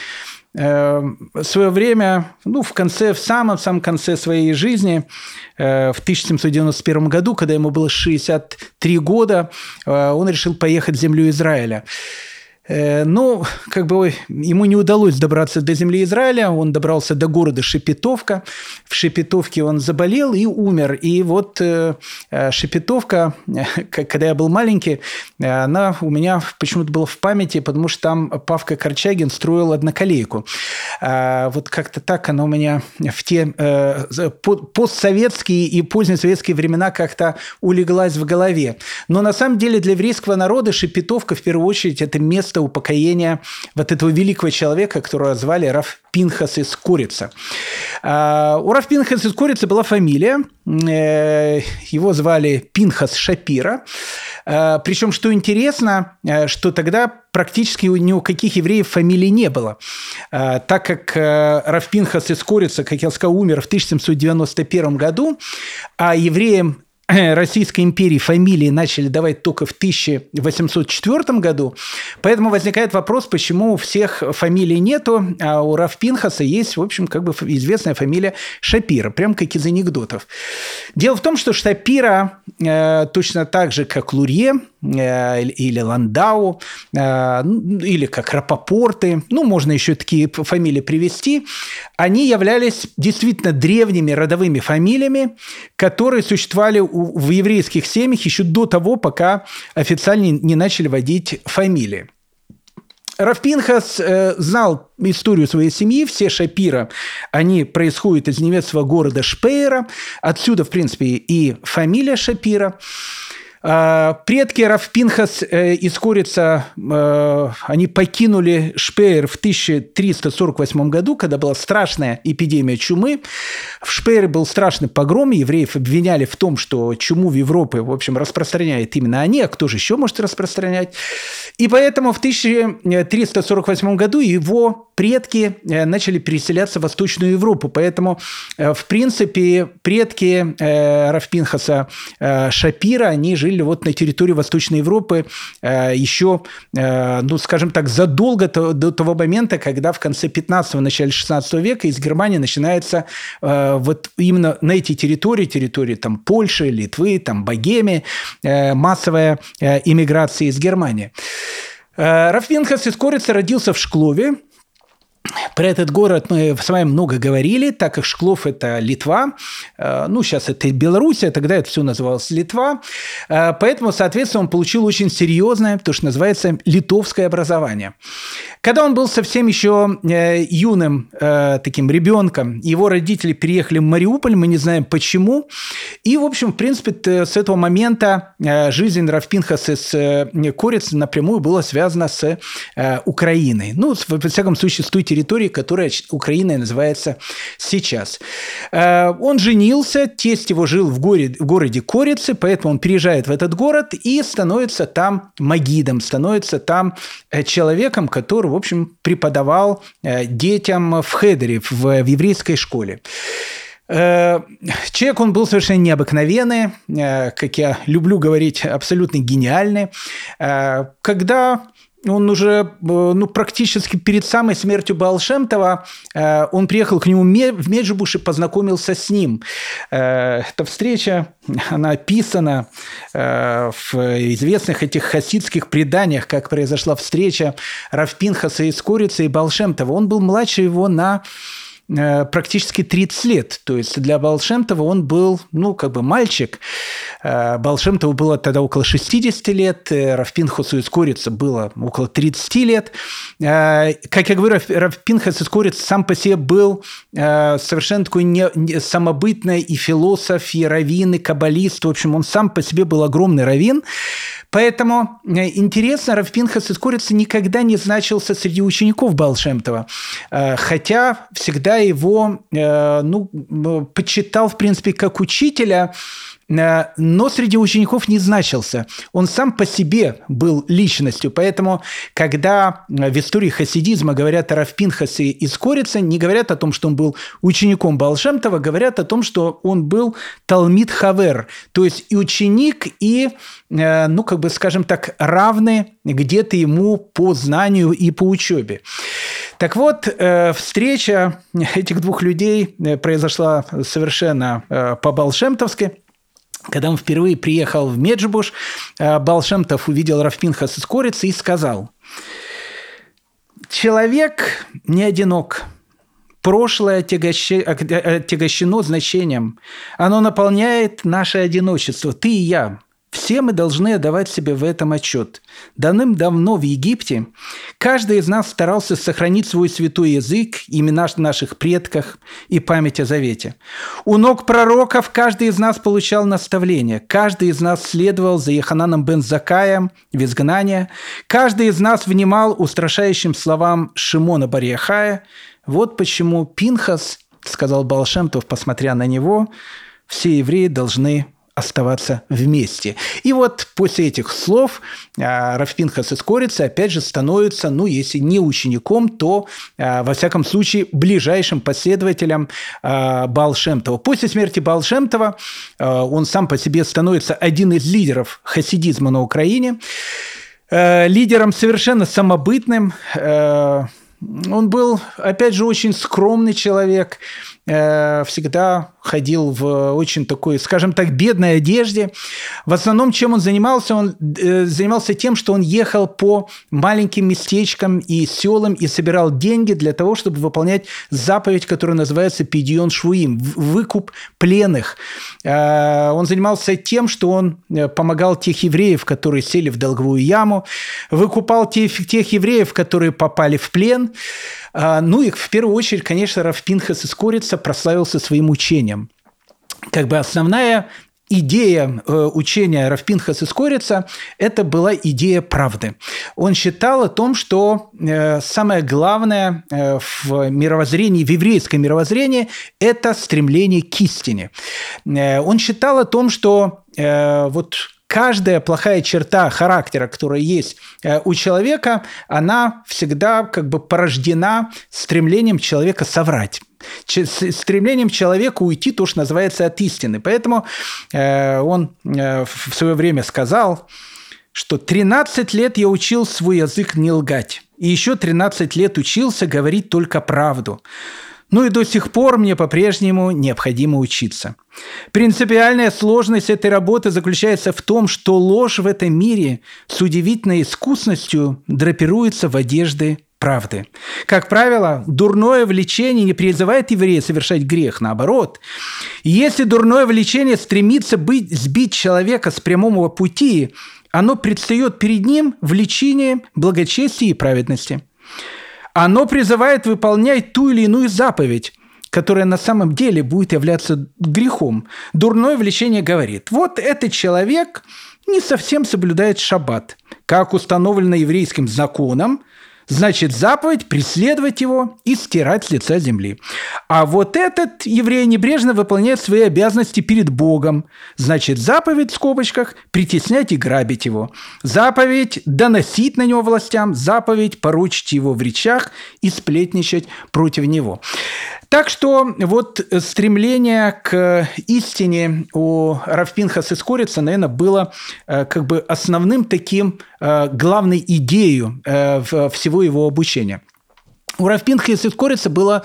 В свое время, ну, в конце, в самом-самом конце своей жизни, в 1791 году, когда ему было 63 года, он решил поехать в землю Израиля. Э, но как бы ему не удалось добраться до земли Израиля, он добрался до города Шепетовка. В Шепетовке он заболел и умер. И вот э, э, Шепетовка, когда я был маленький, она у меня почему-то была в памяти, потому что там Павка Корчагин строил одноколейку. Вот как-то так она у меня в те постсоветские и позднесоветские времена как-то улеглась в голове. Но на самом деле для еврейского народа Шепетовка в первую очередь это место место упокоения вот этого великого человека, которого звали Раф Пинхас из Курица. У Раф Пинхас из Курицы была фамилия, э, его звали Пинхас Шапира. А, Причем, что интересно, э, что тогда практически ни у каких евреев фамилий не было. А, так как э, Раф Пинхас из Курица, как я сказал, умер в 1791 году, а евреям Российской империи фамилии начали давать только в 1804 году. Поэтому возникает вопрос, почему у всех фамилий нету, а у Раф Пинхаса есть, в общем, как бы известная фамилия Шапира, прям как из анекдотов. Дело в том, что Шапира э, точно так же, как Лурье, Э, или Ландау, э, ну, или как Рапопорты, ну, можно еще такие фамилии привести, они являлись действительно древними родовыми фамилиями, которые существовали в еврейских семьях еще до того, пока официально не начали вводить фамилии. Рафпинхас э, знал историю своей семьи, все Шапира, они происходят из немецкого города Шпейра, отсюда, в принципе, и фамилия Шапира. А, предки Рафпинхас э, из Корица, э, они покинули Шпеер в 1348 году, когда была страшная эпидемия чумы. В Шпеере был страшный погром, евреев обвиняли в том, что чуму в Европе, в общем, распространяет именно они, а кто же еще может распространять? И поэтому в 1348 году его предки э, начали переселяться в Восточную Европу. Поэтому, в принципе, предки Рафпинхаса Шапира, они жили жили вот на территории Восточной Европы э, еще, э, ну, скажем так, задолго до того момента, когда в конце 15-го, начале 16 века из Германии начинается э, вот именно на эти территории, территории там Польши, Литвы, там Богемии, массовая иммиграция из Германии. Рафвенхас из Корица родился в Шклове, про этот город мы с вами много говорили, так как Шклов – это Литва, э, ну, сейчас это Белоруссия, тогда это все называлось Литва, э, поэтому, соответственно, он получил очень серьезное, то, что называется, литовское образование. Когда он был совсем еще э, юным таким ребенком, его родители переехали в Мариуполь, мы не знаем почему, и, в общем, в принципе, с этого момента жизнь Равпинхаса с Корец напрямую была связана с Украиной, ну, во всяком случае, с той территорией, территории, которая Украиной называется сейчас. Э, он женился, тесть его жил в, горе, в городе Корицы, поэтому он переезжает в этот город и становится там магидом, становится там э, человеком, который, в общем, преподавал детям в Хедере, в, в еврейской школе. Человек, он был совершенно необыкновенный, как я люблю говорить, абсолютно гениальный. Когда он уже э, ну, практически перед самой смертью Балшемтова, э, он приехал к нему в Меджибуш и познакомился с ним. Э, эта встреча, она описана в известных этих хасидских преданиях, как произошла встреча Равпинхаса из Корицы и Балшемтова. Он был младше его на практически 30 лет. То есть для Балшемтова он был, ну, как бы мальчик. Э, Балшемтову было тогда около 60 лет, э, Равпинхасу из Корица было около 30 лет. Как я говорю, Равпинхас из Корица сам по себе был совершенно такой не, не, самобытный и философ, и раввин, и каббалист. В общем, он сам по себе был огромный раввин. Поэтому интересно, Равпинхас из Корица никогда не значился среди учеников Балшемтова. Хотя всегда его э, ну, почитал, в принципе, как учителя, но среди учеников не значился. Он сам по себе был личностью. Поэтому, когда в истории хасидизма говорят о Равпинхасе из Корицы, не говорят о том, что он был учеником Балшемтова, говорят о том, что он был Талмит Хавер, то есть и ученик, и, э, ну, как бы, скажем так, равный где-то ему по знанию и по учебе. Так вот, э, встреча этих двух людей э, произошла совершенно э, по-балшемтовски. Когда он впервые приехал в Меджибуш, Балшемтов увидел Рафпинхас из Корицы и сказал, «Человек не одинок, прошлое отягощено значением. Оно наполняет наше одиночество. Ты и я. Все мы должны отдавать себе в этом отчет. Давным-давно в Египте каждый из нас старался сохранить свой святой язык, имена наших предков и память о завете. У ног пророков каждый из нас получал наставление. Каждый из нас следовал за Ехананом бен Закаем в изгнание. Каждый из нас внимал устрашающим словам Шимона Барьяхая. Вот почему Пинхас, сказал Балшемтов, посмотря на него, все евреи должны оставаться вместе. И вот после этих слов а, Рафпинхас из Корицы опять же становится, ну, если не учеником, то, а, во всяком случае, ближайшим последователем а, Балшемтова. После смерти Балшемтова он сам по себе становится один из лидеров хасидизма на Украине, лидером совершенно самобытным, он был, опять же, очень скромный человек, всегда ходил в очень такой, скажем так, бедной одежде. В основном, чем он занимался? Он э, занимался тем, что он ехал по маленьким местечкам и селам и собирал деньги для того, чтобы выполнять заповедь, которая называется «Пидион Швуим» – выкуп пленных. Э, он занимался тем, что он помогал тех евреев, которые сели в долговую яму, выкупал тех, тех евреев, которые попали в плен – ну и в первую очередь, конечно, Рафпинхас из Корица прославился своим учением. Как бы основная идея э, учения Равпинхас из Корица – это была идея правды. Он считал о том, что э, самое главное э, в мировоззрении, в еврейском мировоззрении – это стремление к истине. Он считал о том, что вот каждая плохая черта характера, которая есть э, у человека, она всегда как бы порождена стремлением человека соврать стремлением человека уйти, то, что называется, от истины. Поэтому э, он э, в свое время сказал, что 13 лет я учил свой язык не лгать, и еще 13 лет учился говорить только правду. Ну и до сих пор мне по-прежнему необходимо учиться. Принципиальная сложность этой работы заключается в том, что ложь в этом мире с удивительной искусностью драпируется в одежды правды. Как правило, дурное влечение не призывает еврея совершать грех, наоборот. Если дурное влечение стремится быть, сбить человека с прямого пути, оно предстает перед ним в лечении благочестия и праведности – оно призывает выполнять ту или иную заповедь, которая на самом деле будет являться грехом. Дурное влечение говорит, вот этот человек не совсем соблюдает шаббат, как установлено еврейским законом, значит заповедь преследовать его и стирать с лица земли. А вот этот еврей небрежно выполняет свои обязанности перед Богом, значит заповедь в скобочках притеснять и грабить его, заповедь доносить на него властям, заповедь поручить его в речах и сплетничать против него. Так что вот стремление к истине у Равпинхас Корица, наверное, было э, как бы основным таким э, главной идеей э, всего его обучения. У Равпинхаса из Корица было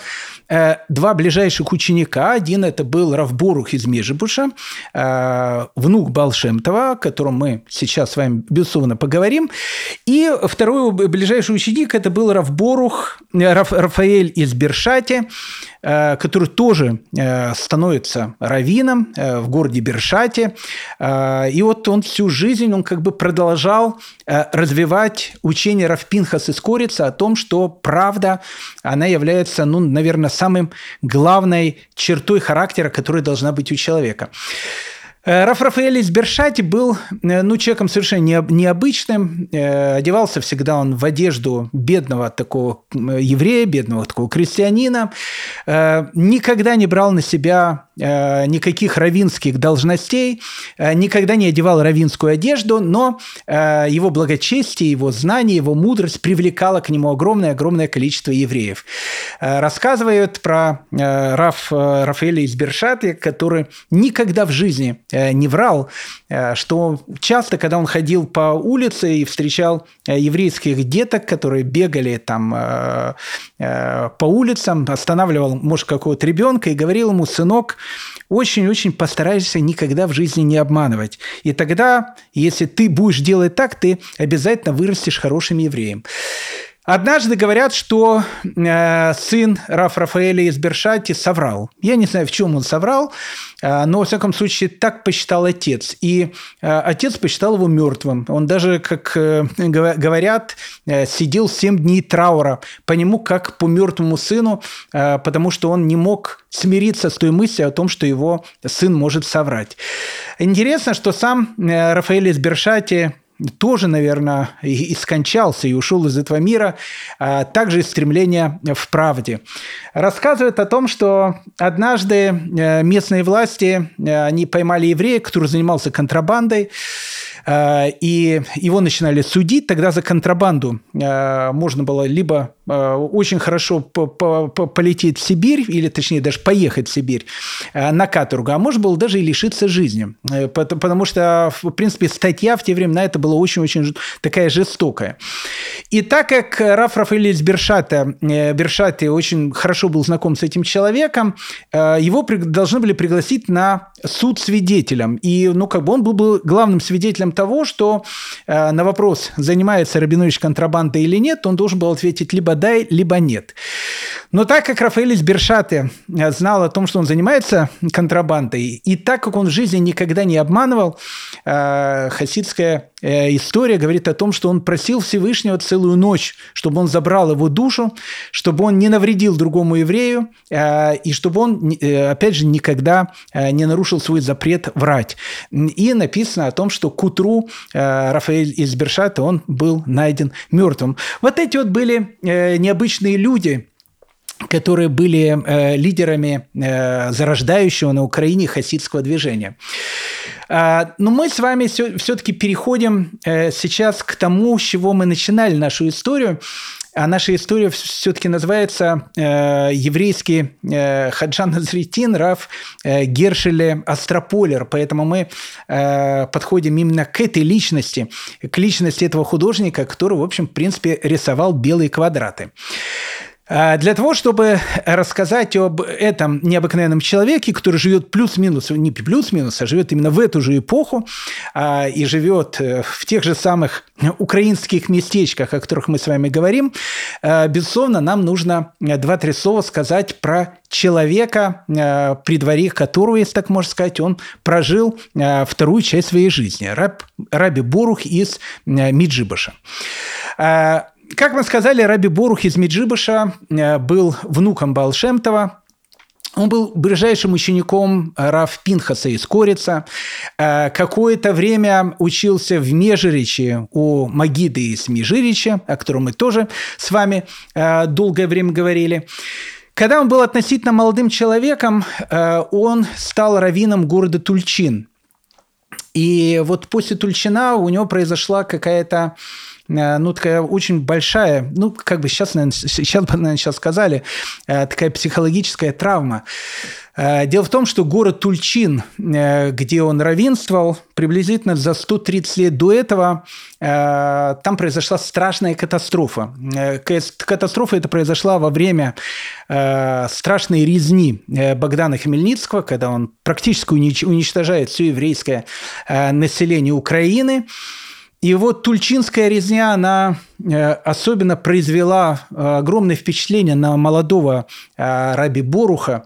Э, два ближайших ученика. Один это был Равборух из Межибуша, э, внук Балшемтова, о котором мы сейчас с вами, безусловно, поговорим. И второй ближайший ученик это был Равборух, э, Раф, Рафаэль из Бершати, который тоже становится раввином в городе Бершате. И вот он всю жизнь, он как бы продолжал развивать учение Равпинхас из Корица о том, что правда, она является, ну, наверное, самым главной чертой характера, которая должна быть у человека. Э, Раф Рафаэль из Бершати был э, ну, человеком совершенно необычным. Э, одевался всегда он в одежду бедного такого еврея, бедного такого крестьянина. Никогда не брал на себя никаких равинских должностей, никогда не одевал равинскую одежду, но его благочестие, его знание, его мудрость привлекало к нему огромное-огромное количество евреев. Рассказывают про Раф, Рафаэля из Бершати, который никогда в жизни Э, не врал, э, что часто, когда он ходил по улице и встречал э, еврейских деток, которые бегали там по улицам, останавливал, может, какого-то ребенка и говорил ему, сынок, очень-очень постарайся никогда в жизни не обманывать. И тогда, если ты будешь делать так, ты обязательно вырастешь хорошим евреем. Однажды говорят, что э, сын Раф Рафаэля из Бершати соврал. Я не знаю, в чем он соврал, э, но, во всяком случае, так посчитал отец. И э, отец посчитал его мертвым. Он даже, как э, говорят, э, сидел 7 дней траура по нему, как по мертвому сыну, э, потому что он не мог смириться с той мыслью о том, что его сын может соврать. Интересно, что сам э, Рафаэль из Бершати тоже, наверное, и, скончался, и ушел из этого мира, а также из стремления в правде. Рассказывает о том, что однажды э, местные власти, э, они поймали еврея, который занимался контрабандой, и его начинали судить, тогда за контрабанду э, можно было либо э, очень хорошо полететь в Сибирь, или точнее даже поехать в Сибирь на каторгу, а можно было даже и лишиться жизни. Потому что, в принципе, статья в те времена это была очень-очень такая жестокая. И так как Раф Рафаэль Бершата, Бершаты очень хорошо был знаком с этим человеком, его должны были пригласить на суд свидетелем. И, ну, как бы он был главным свидетелем того, что э, на вопрос, занимается Рабинович контрабандой или нет, он должен был ответить либо да, либо нет. Но так как Рафаэль Бершаты э, знал о том, что он занимается контрабандой, и так как он в жизни никогда не обманывал, э, хасидская история говорит о том, что он просил Всевышнего целую ночь, чтобы он забрал его душу, чтобы он не навредил другому еврею, и чтобы он, опять же, никогда не нарушил свой запрет врать. И написано о том, что к утру э, Рафаэль из Бершата, он был найден мертвым. Вот эти вот были э, необычные люди, которые были э, лидерами зарождающего на Украине хасидского движения. А, но мы с вами все-таки переходим сейчас к тому, с чего мы начинали нашу историю. А наша история все-таки называется э, еврейский э, Хаджан Назритин Раф э, Гершеле Астрополер. Поэтому мы э, подходим именно к этой личности, к личности этого художника, который, в общем, в принципе, рисовал белые квадраты. А, для того, чтобы рассказать об этом необыкновенном человеке, который живет плюс-минус, не плюс-минус, а живет именно в эту же эпоху а, и живет э, в тех же самых украинских местечках, о которых мы с вами говорим, а, безусловно, нам нужно два-три слова сказать про человека, при дворе которого, если так можно сказать, он прожил вторую часть своей жизни. Раб, Раби Борух из Миджибаша. Как мы сказали, Раби Борух из Меджибыша э, был внуком Балшемтова. Он был ближайшим учеником Раф Пинхаса из Корица. Э, какое-то время учился в Межириче у Магиды из Межирича, о котором мы тоже с вами э, долгое время говорили. Когда он был относительно молодым человеком, э, он стал раввином города Тульчин. И вот после Тульчина у него произошла какая-то Э, ну, такая очень большая, ну, как бы сейчас, наверное, сейчас бы, наверное, сейчас сказали, э, такая психологическая травма. Э, дело в том, что город Тульчин, где он равенствовал, приблизительно за 130 лет до этого там произошла страшная катастрофа. Катастрофа эта произошла во время страшной резни Богдана Хмельницкого, когда он практически уничтожает все еврейское население Украины. И вот Тульчинская резня, она э, особенно произвела э, огромное впечатление на молодого э, Раби Боруха.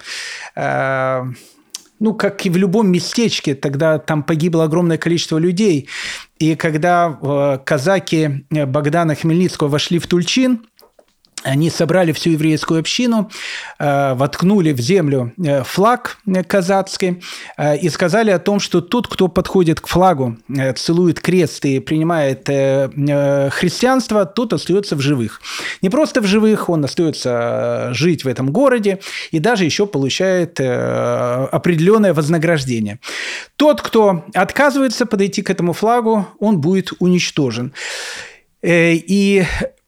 Ну, как и в любом местечке, тогда там погибло огромное количество людей. И когда казаки Богдана Хмельницкого вошли в Тульчин, они собрали всю еврейскую общину, э, воткнули в землю э, флаг казацкий э, и сказали о том, что тот, кто подходит к флагу, целует крест и принимает христианство, тот остается в живых. Не просто в живых, он остается жить в этом городе и даже еще получает определенное вознаграждение. Тот, кто отказывается подойти к этому флагу, он будет уничтожен. И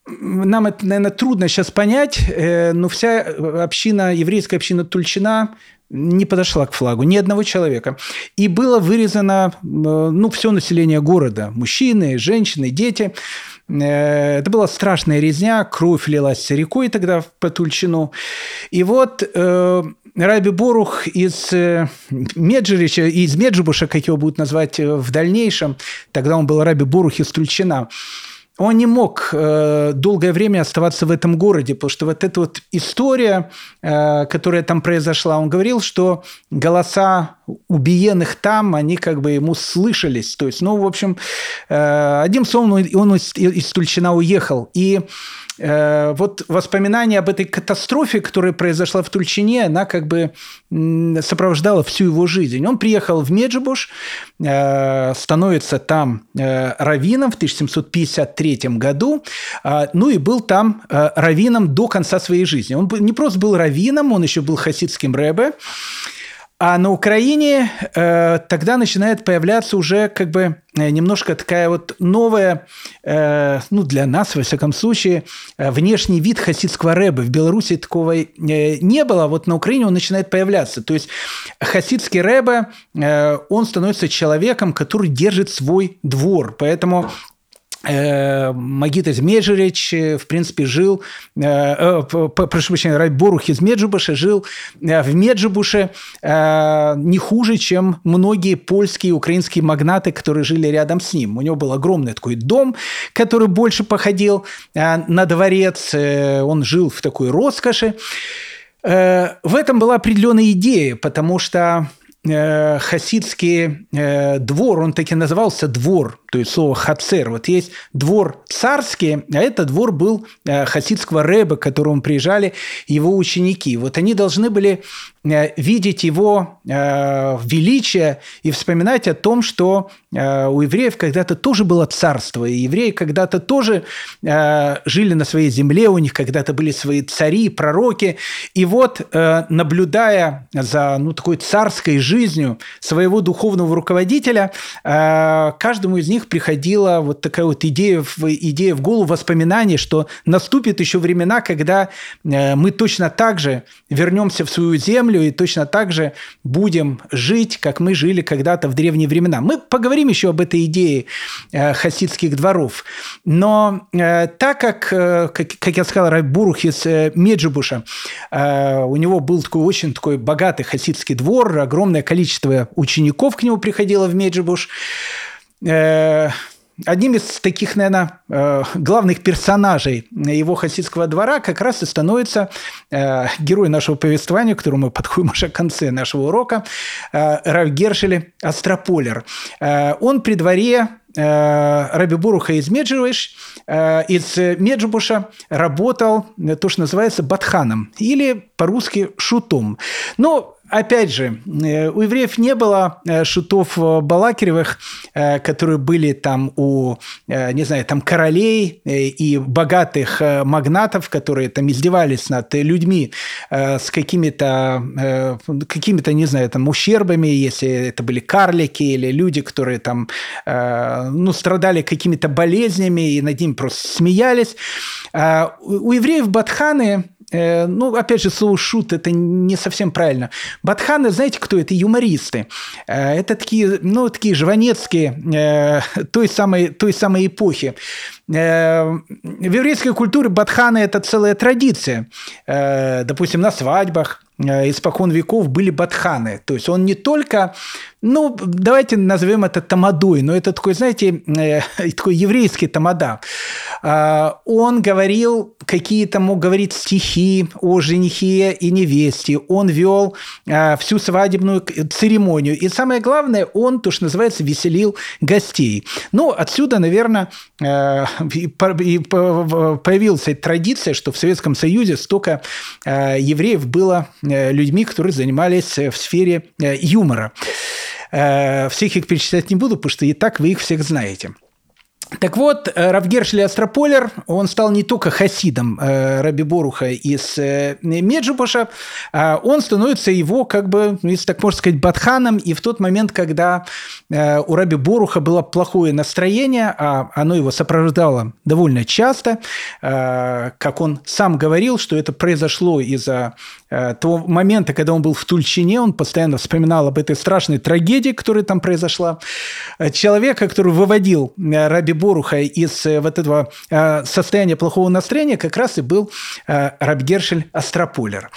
нам это, наверное, трудно сейчас понять, э, но вся община, еврейская община Тульчина не подошла к флагу, ни одного человека. И было вырезано э, ну, все население города. Мужчины, женщины, дети. Э, это была страшная резня, кровь лилась рекой тогда по Тульчину. И вот Раби Борух из Меджирича, из Меджибуша, как его будут назвать в дальнейшем, тогда он был Раби Борух из Тульчина, он не мог э, долгое время оставаться в этом городе, потому что вот эта вот история, э, которая там произошла, он говорил, что голоса убиенных там, они как бы ему слышались. То есть, ну, в общем, э, одним словом, он из, из Тульчина уехал. И вот воспоминание об этой катастрофе, которая произошла в Тульчине, она как бы сопровождала всю его жизнь. Он приехал в Меджибуш, э, становится там э, раввином в 1753 году, ну и был там раввином до конца своей жизни. Он не просто был раввином, он еще был хасидским рэбе, а на Украине э, тогда начинает появляться уже как бы э, немножко такая вот новая, э, ну для нас, во всяком случае, э, внешний вид хасидского рэба. В Беларуси такого э, не было, вот на Украине он начинает появляться. То есть хасидский рэба, э, он становится человеком, который держит свой двор. Поэтому Магит из Меджирич, э, в принципе, жил, э, прошу прощения, Райборух из Меджибуша жил в Меджибуше не хуже, чем многие польские и украинские магнаты, которые жили рядом с ним. У него был огромный такой дом, который больше походил на дворец. Он жил в такой роскоши. В этом была определенная идея, потому что хасидский двор, он таки назывался двор то есть слово «хацер». Вот есть двор царский, а это двор был э, хасидского рэба, к которому приезжали его ученики. Вот они должны были э, видеть его э, величие и вспоминать о том, что у евреев когда-то тоже было царство, и евреи когда-то тоже жили на своей земле, у них когда-то были свои цари, пророки. И вот, наблюдая за ну, такой царской жизнью своего духовного руководителя, каждому из них приходила вот такая вот идея в, идея в голову, воспоминание, что наступит еще времена, когда э, мы точно так же вернемся в свою землю и точно так же будем жить, как мы жили когда-то в древние времена. Мы поговорим еще об этой идее э, хасидских дворов. Но э, так как, как, как я сказал, Райбурух из Меджибуша, у него был такой очень такой богатый хасидский двор, огромное количество учеников к нему приходило в Меджибуш, Э, одним из таких, наверное, главных персонажей его хасидского двора как раз и становится герой нашего повествования, к которому мы подходим уже к конце нашего урока, Рав Гершель Астрополер. Он при дворе Раби Буруха из Меджибуш, из Меджибуша работал то, что называется батханом или по-русски шутом. Но опять же, э, у евреев не было э, шутов э, Балакиревых, которые были там у, не знаю, там королей и богатых магнатов, которые там издевались над людьми с какими-то, какими-то, не знаю, там ущербами, если это были карлики или люди, которые там, ну, страдали какими-то болезнями и над ним просто смеялись. У евреев Батханы Э, ну, опять же, слово «шут» – это не совсем правильно. Батханы, знаете, кто это? Юмористы. Э, это такие, ну, такие жванецкие э, той самой, той самой эпохи. В еврейской культуре батханы – это целая традиция. Допустим, на свадьбах испокон веков были батханы. То есть он не только, ну, давайте назовем это тамадой, но это такой, знаете, такой еврейский тамада. Он говорил какие-то, мог говорить стихи о женихе и невесте. Он вел всю свадебную церемонию. И самое главное, он, то, что называется, веселил гостей. Ну, отсюда, наверное, появилась традиция, что в Советском Союзе столько евреев было Э, людьми, которые занимались э, в сфере э, юмора. Всех их перечислять не буду, потому что и так вы их всех знаете. Так вот, э, Равгершли Астрополер, он стал не только хасидом э, Раби Боруха из э, Меджибуша, а он становится его, как бы, ну, если так можно сказать, батханом. И в тот момент, когда у Раби Боруха было плохое настроение, а оно его сопровождало довольно часто, как он сам говорил, что это произошло из-за того момента, когда он был в Тульчине, он постоянно вспоминал об этой страшной трагедии, которая там произошла. Человека, который выводил Раби Боруха из э, вот этого э, состояния плохого настроения как раз и был э, Рабгершель Астрополер.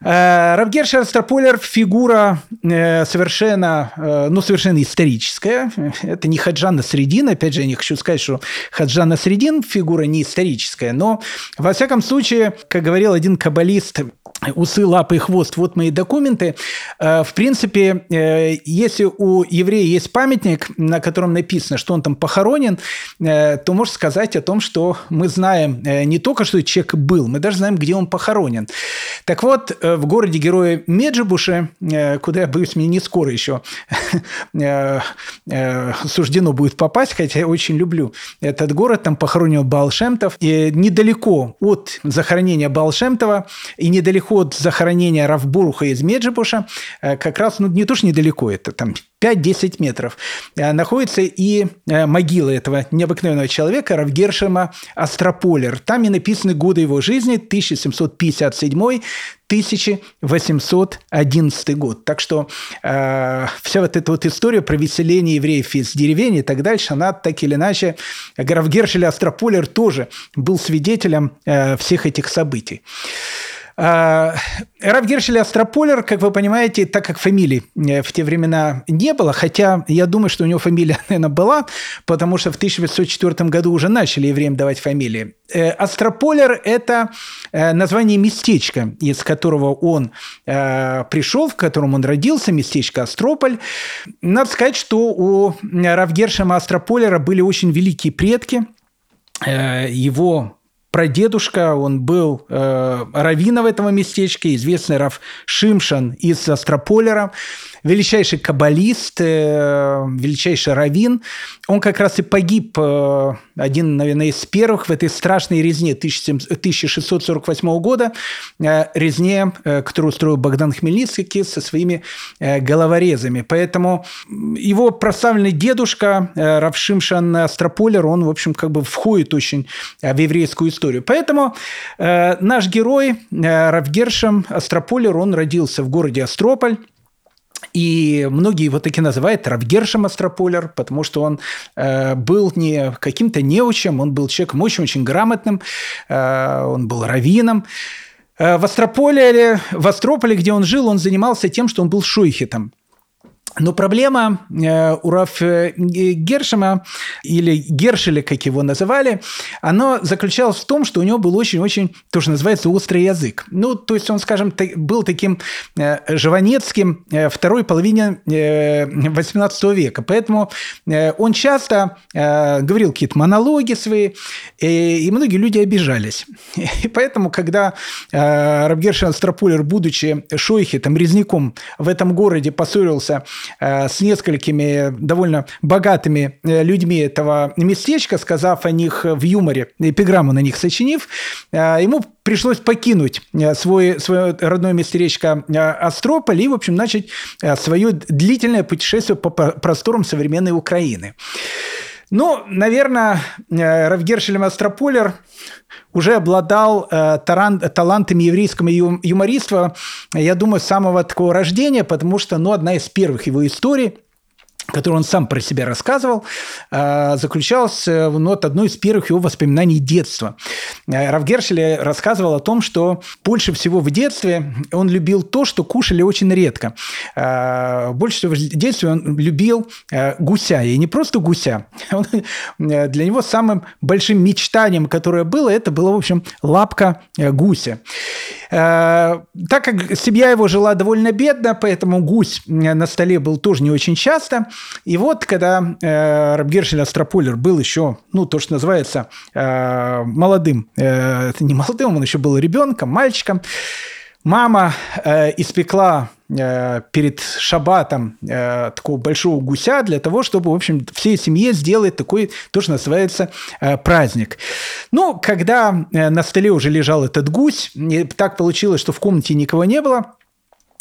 Равгершер Астрополер – фигура совершенно, ну, совершенно историческая. Это не Хаджана Средин. Опять же, я не хочу сказать, что Хаджана Средин – фигура не историческая. Но, во всяком случае, как говорил один каббалист усы, лапы и хвост, вот мои документы. Э, в принципе, э, если у еврея есть памятник, на котором написано, что он там похоронен, э, то можно сказать о том, что мы знаем не только, что человек был, мы даже знаем, где он похоронен. Так вот, в городе героя Меджибуше, куда, я боюсь, мне не скоро еще суждено будет попасть, хотя я очень люблю этот город, там похоронен Балшемтов, и недалеко от захоронения Балшемтова и недалеко переход захоронения Равбуруха из Меджибуша э, как раз, ну, не то, что недалеко, это там 5-10 метров, э, находится и э, могила этого необыкновенного человека Равгершема Астрополер. Там и написаны годы его жизни 1757 1811 год. Так что э, вся вот эта вот история про выселение евреев из деревень и так дальше, она так или иначе, Граф Астрополер тоже был свидетелем э, всех этих событий. А, Раф Гершель Астрополер, как вы понимаете, так как фамилии э, в те времена не было, хотя я думаю, что у него фамилия, наверное, была, потому что в 1904 году уже начали евреям давать фамилии. Э, Астрополер – это э, название местечка, из которого он пришел, в котором он родился, местечко Астрополь. Надо сказать, что у Равгершема Астрополера были очень великие предки. Его прадедушка, он был э, раввином этого местечка, известный Рав Шимшан из Астрополера величайший каббалист, э, величайший раввин. Он как раз и погиб, э, один, наверное, из первых в этой страшной резне 1648 года, э, резне, которую устроил Богдан Хмельницкий со своими головорезами. Поэтому его прославленный дедушка Равшимшан Астрополер, он, в общем, как бы входит очень в еврейскую историю. Поэтому наш герой Равгершем Астрополер, он родился в городе Астрополь, и многие его таки называют Равгершем Астрополер, потому что он э, был не каким-то неучем, он был человеком очень-очень грамотным, э, он был раввином. Э, в Астрополе, в Астрополе, где он жил, он занимался тем, что он был шуйхетом. Но проблема э, у Раф э, Гершема, или Гершеля, как его называли, она заключалась в том, что у него был очень-очень, то, что называется, острый язык. Ну, то есть он, скажем, был таким э, живанецким второй половине 18 века. Поэтому он часто говорил какие-то монологи свои, и многие люди обижались. И поэтому, когда Раф Гершель Астропулер, будучи шойхи, там, резняком в этом городе поссорился Э, с несколькими довольно богатыми э, людьми этого местечка, сказав о них в юморе, эпиграмму на них сочинив, э, ему пришлось покинуть свой, свое родное местечко Астрополь и, в общем, начать свое длительное путешествие по просторам современной Украины. Ну, наверное, Равгершелем Астрополер уже обладал э, таран, талантами еврейского юмориства, я думаю, с самого такого рождения, потому что, ну, одна из первых его историй – которую он сам про себя рассказывал, э, заключалась в ну, вот одной из первых его воспоминаний детства. Э, Равгершель рассказывал о том, что больше всего в детстве он любил то, что кушали очень редко. Э, больше всего в детстве он любил гуся. И не просто гуся. Он, для него самым большим мечтанием, которое было, это была, в общем, лапка гуся. Так как семья его жила довольно бедно, поэтому гусь на столе был тоже не очень часто – и вот, когда э, Рабгершель Астрополер был еще, ну, то, что называется, э, молодым, э, это не молодым, он еще был ребенком, мальчиком, мама э, испекла э, перед шабатом э, такого большого гуся для того, чтобы, в общем, всей семье сделать такой, то, что называется, э, праздник. Ну, когда э, на столе уже лежал этот гусь, так получилось, что в комнате никого не было,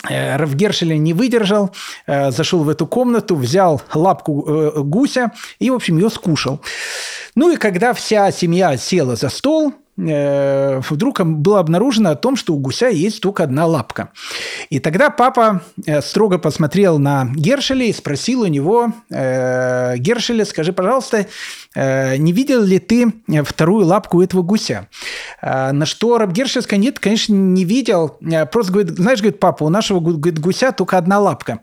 Равгершеля не выдержал, э, зашел в эту комнату, взял лапку э, гуся и, в общем, ее скушал. Ну и когда вся семья села за стол, Э, вдруг было обнаружено о том, что у гуся есть только одна лапка. И тогда папа э, строго посмотрел на Гершеля и спросил у него, э, Гершеля, скажи, пожалуйста, не видел ли ты вторую лапку этого гуся? На что Раб Гершель сказал, нет, конечно, не видел. Просто говорит, знаешь, говорит, папа, у нашего говорит, гуся только одна лапка.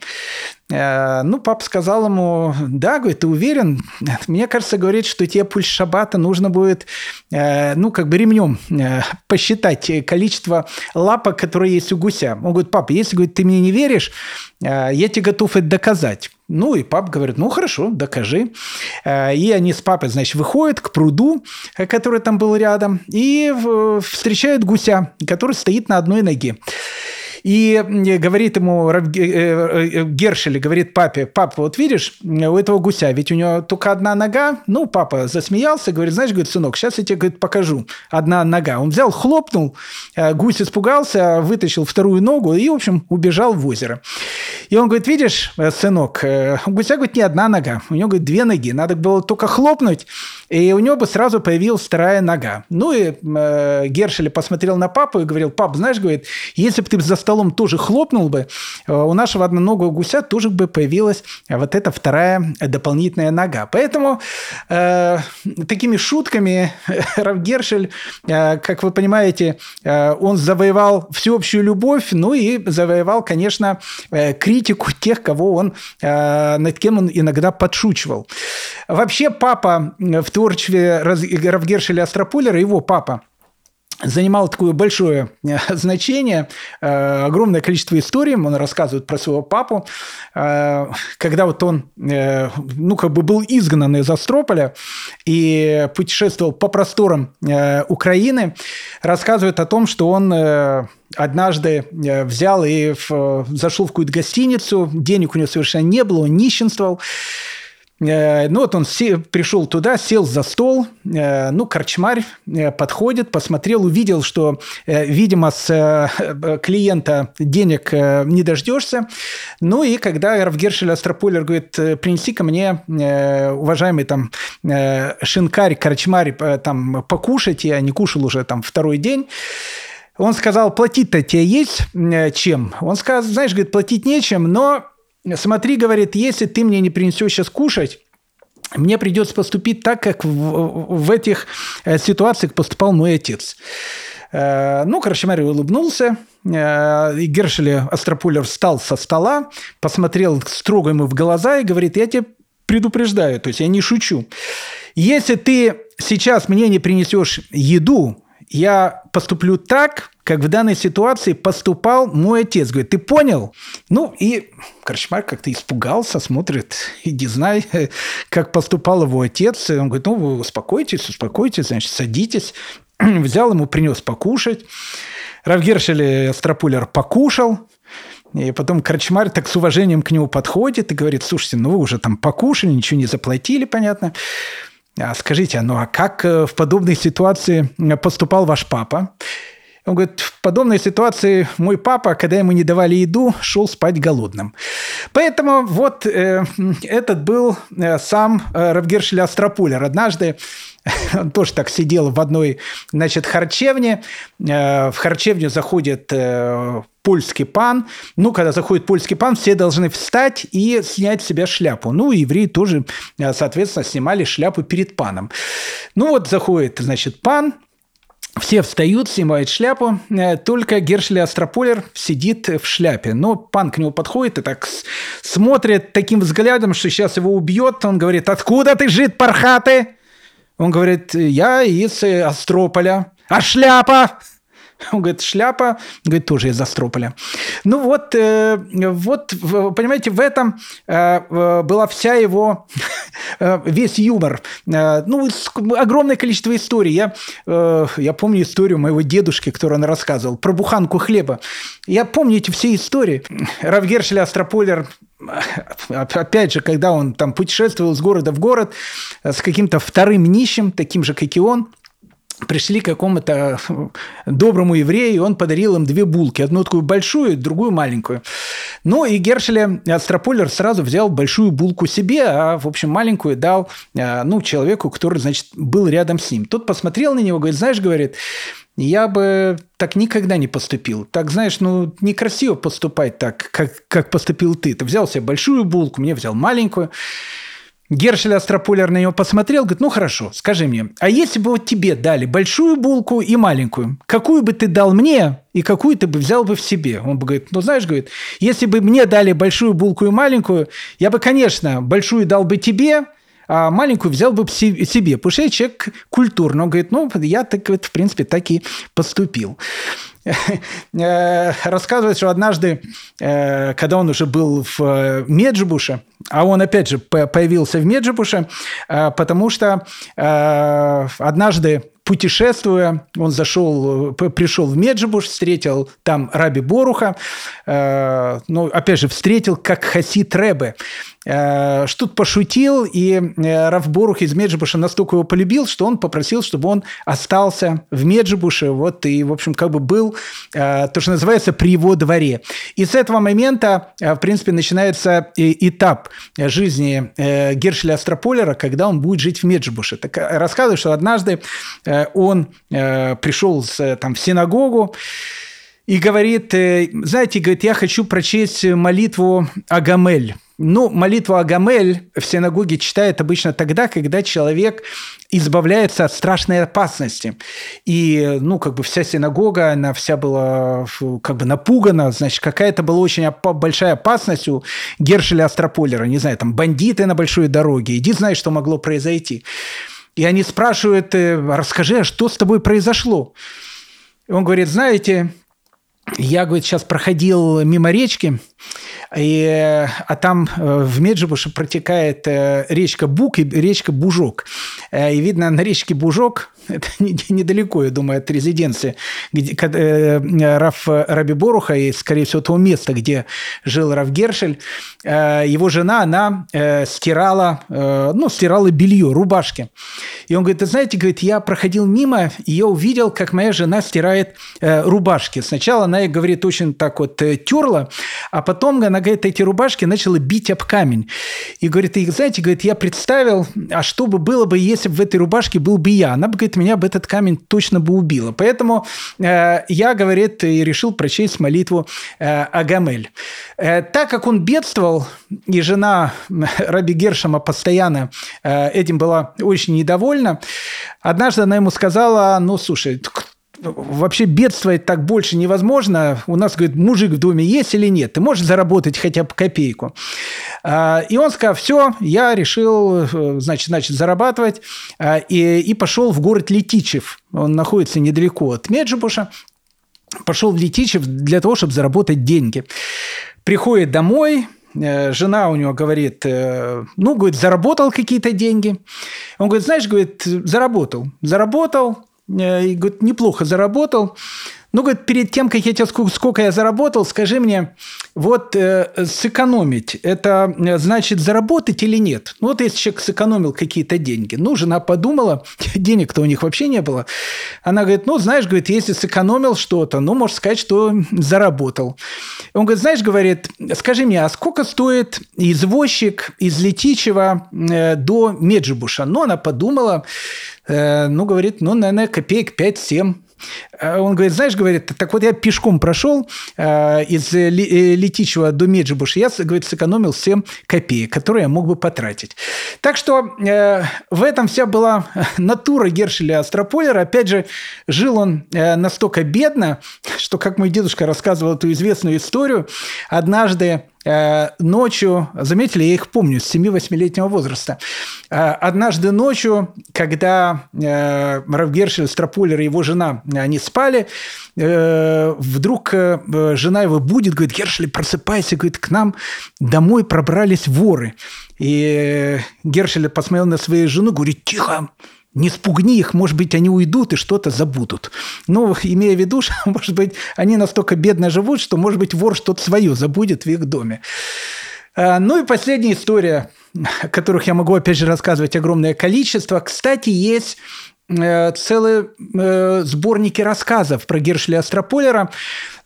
Э, ну, папа сказал ему, да, говорит, ты уверен? Мне кажется, говорит, что тебе пульс шабата нужно будет, э, ну, как бы ремнем э, посчитать количество лапок, которые есть у гуся. Он говорит, папа, если, говорит, ты мне не веришь, я тебе готов это доказать. Ну, и папа говорит, ну, хорошо, докажи. И они с папой, значит, выходят к пруду, который там был рядом, и встречают гуся, который стоит на одной ноге. И говорит ему э, э, Гершель, говорит папе, папа, вот видишь, у этого гуся, ведь у него только одна нога. Ну, папа засмеялся, говорит, знаешь, говорит, сынок, сейчас я тебе говорит, покажу. Одна нога. Он взял, хлопнул, э, гусь испугался, вытащил вторую ногу и, в общем, убежал в озеро. И он говорит, видишь, сынок, у гуся, говорит, не одна нога, у него, говорит, две ноги. Надо было только хлопнуть, и у него бы сразу появилась вторая нога. Ну и э, Гершель посмотрел на папу и говорил, пап, знаешь, говорит, если бы ты за столом тоже хлопнул бы, э, у нашего одноногого гуся тоже бы появилась вот эта вторая дополнительная нога. Поэтому э, такими шутками Раф Гершель, э, как вы понимаете, э, он завоевал всеобщую любовь, ну и завоевал, конечно, э, критику тех, кого он, э, над кем он иногда подшучивал. Вообще папа в творчестве Равгершеля Астропулера, его папа, занимал такое большое э, значение, э, огромное количество историй, он рассказывает про своего папу, э, когда вот он, ну, как бы был изгнан из Астрополя и путешествовал по просторам Украины, рассказывает о том, что он однажды взял и зашел в какую-то гостиницу, денег у него совершенно не было, он нищенствовал, ну вот он пришел туда, сел за стол, э, ну, корчмарь э, подходит, посмотрел, увидел, что, видимо, с клиента денег не дождешься. Ну и когда Равгершель Астрополер говорит, принеси ко мне, уважаемый там шинкарь, корчмарь, там покушать, я не кушал уже там второй день, он сказал, платить-то тебе есть чем? Он сказал, знаешь, говорит, платить нечем, но смотри, говорит, если ты мне не принесешь сейчас кушать, мне придется поступить так, как в, в этих э, ситуациях поступал мой отец. Э, ну, короче, Марий улыбнулся, э, Гершель Астропулер встал со стола, посмотрел строго ему в глаза и говорит, я тебе предупреждаю, то есть я не шучу. Если ты сейчас мне не принесешь еду, я поступлю так, как в данной ситуации поступал мой отец. Говорит, ты понял? Ну, и Корчмар как-то испугался, смотрит, иди знай, как поступал его отец. Он говорит, ну, вы успокойтесь, успокойтесь, значит, садитесь. Взял ему, принес покушать. Равгершель Астропулер покушал, и потом Корчмарь так с уважением к нему подходит и говорит, слушайте, ну вы уже там покушали, ничего не заплатили, понятно. А скажите, ну а как э, в подобной ситуации поступал ваш папа? Он говорит, в подобной ситуации мой папа, когда ему не давали еду, шел спать голодным. Поэтому вот э, этот был э, сам э, Равгершель Астропулер. Однажды он тоже так сидел в одной, значит, харчевне. Э, в харчевню заходит э, польский пан. Ну, когда заходит польский пан, все должны встать и снять с себя шляпу. Ну, евреи тоже, э, соответственно, снимали шляпу перед паном. Ну, вот заходит, значит, пан, все встают, снимают шляпу, только Гершли Астрополер сидит в шляпе. Но пан к нему подходит и так смотрит таким взглядом, что сейчас его убьет. Он говорит, откуда ты, жид пархаты? Он говорит, я из Астрополя. А шляпа? Он говорит, шляпа, говорит, тоже из Астрополя. Ну вот, э, вот, понимаете, в этом э, была вся его, э, весь юмор. Ну, огромное количество историй. Я, я помню историю моего дедушки, которую он рассказывал, про буханку хлеба. Я помню эти все истории. Равгершель Астрополер опять же, когда он там путешествовал из города в город с каким-то вторым нищим, таким же, как и он, пришли к какому-то доброму еврею, и он подарил им две булки. Одну такую большую, другую маленькую. Ну, и Гершеля Астрополер сразу взял большую булку себе, а, в общем, маленькую дал, а, ну, человеку, который, значит, был рядом с ним. Тот посмотрел на него, говорит, знаешь, говорит, я бы так никогда не поступил. Так, знаешь, ну, некрасиво поступать так, как, как поступил ты. Ты взял себе большую булку, мне взял маленькую. Гершель Астрополер на него посмотрел, говорит, ну хорошо, скажи мне, а если бы вот тебе дали большую булку и маленькую, какую бы ты дал мне и какую ты бы взял бы в себе? Он бы говорит, ну знаешь, говорит, если бы мне дали большую булку и маленькую, я бы, конечно, большую дал бы тебе, а маленькую взял бы себе, потому что я человек культурный. Он говорит, ну, я, так, в принципе, так и поступил. Э, рассказывает, что однажды, э, когда он уже был в э, Меджибуше, а он, опять же, появился в Меджибуше, потому что однажды путешествуя, он зашел, пришел в Меджибуш, встретил там Раби Боруха, ну, опять же, встретил как Хасид Ребе. Э, что-то пошутил, и э, Раф Борух из Меджибуша настолько его полюбил, что он попросил, чтобы он остался в Меджибуше, вот, и, в общем, как бы был, э, то, что называется, при его дворе. И с этого момента, в принципе, начинается этап жизни Гершеля Астрополера, когда он будет жить в Меджибуше. Так рассказываю, что однажды он пришел там, в синагогу, и говорит, знаете, говорит, я хочу прочесть молитву Агамель. Ну, молитву Агамель в синагоге читают обычно тогда, когда человек избавляется от страшной опасности. И, ну, как бы вся синагога, она вся была как бы напугана, значит, какая-то была очень большая опасность у Гершеля Астрополера, не знаю, там, бандиты на большой дороге, иди знай, что могло произойти. И они спрашивают, «Э, расскажи, а что с тобой произошло? И он говорит, знаете, я, говорит, сейчас проходил мимо речки, и, а там э, в Меджибуше протекает э, речка Бук и речка Бужок. Э, и видно, на речке Бужок, это недалеко, я думаю, от резиденции, где Раф Раби Боруха и, скорее всего, того места, где жил Раф Гершель, его жена, она стирала, ну, стирала белье, рубашки. И он говорит, знаете, говорит, я проходил мимо, и я увидел, как моя жена стирает рубашки. Сначала она, говорит, очень так вот терла, а потом она говорит, эти рубашки начала бить об камень. И говорит, и знаете, говорит, я представил, а что бы было бы, если бы в этой рубашке был бы я? Она бы, говорит, меня бы этот камень точно бы убила. Поэтому э, я, говорит, и решил прочесть молитву э, Агамель. Э, так как он бедствовал, и жена Раби Гершема постоянно э, этим была очень недовольна, однажды она ему сказала, ну, слушай, вообще бедствовать так больше невозможно. У нас, говорит, мужик в доме есть или нет? Ты можешь заработать хотя бы копейку? А, и он сказал, все, я решил, э, значит, значит зарабатывать. А, и, и пошел в город Летичев. Он находится недалеко от Меджибуша. Пошел в Летичев для того, чтобы заработать деньги. Приходит домой, э, жена у него говорит, э, ну, говорит, заработал какие-то деньги. Он говорит, знаешь, говорит, заработал. Заработал, и говорит, неплохо заработал. Ну, говорит, перед тем, как я тебе сколько я заработал, скажи мне, вот э, сэкономить, это э, значит заработать или нет? Ну, вот если человек сэкономил какие-то деньги. Ну, жена подумала, денег-то у них вообще не было. Она говорит, ну, знаешь, говорит, если сэкономил что-то, ну, можешь сказать, что заработал. Он говорит, знаешь, говорит, скажи мне, а сколько стоит извозчик из Летичева э, до Меджибуша? Ну, она подумала, э, ну, говорит, ну, наверное, копеек 5-7. Э, он говорит, знаешь, говорит, так вот я пешком прошел э, из Летичева до Меджибуша, я, говорит, сэкономил 7 копеек, которые я мог бы потратить. Так что э, в этом вся была натура Гершеля Астрополера. Опять же, жил он э, настолько бедно, что, как мой дедушка рассказывал эту известную историю, однажды Э, ночью, заметили, я их помню, с 7-8-летнего возраста, э, однажды ночью, когда э, Равгершель, Страпулер и его жена, они спали, вдруг жена его будет, говорит, Гершель, просыпайся, говорит, к нам домой пробрались воры. И Гершель посмотрел на свою жену, говорит, тихо, не спугни их, может быть, они уйдут и что-то забудут. Ну, имея в виду, что, может быть, они настолько бедно живут, что, может быть, вор что-то свое забудет в их доме. А, ну и последняя история, которых я могу, опять же, рассказывать огромное количество. Кстати, есть Э, целые э, сборники рассказов про Гершеля Астрополера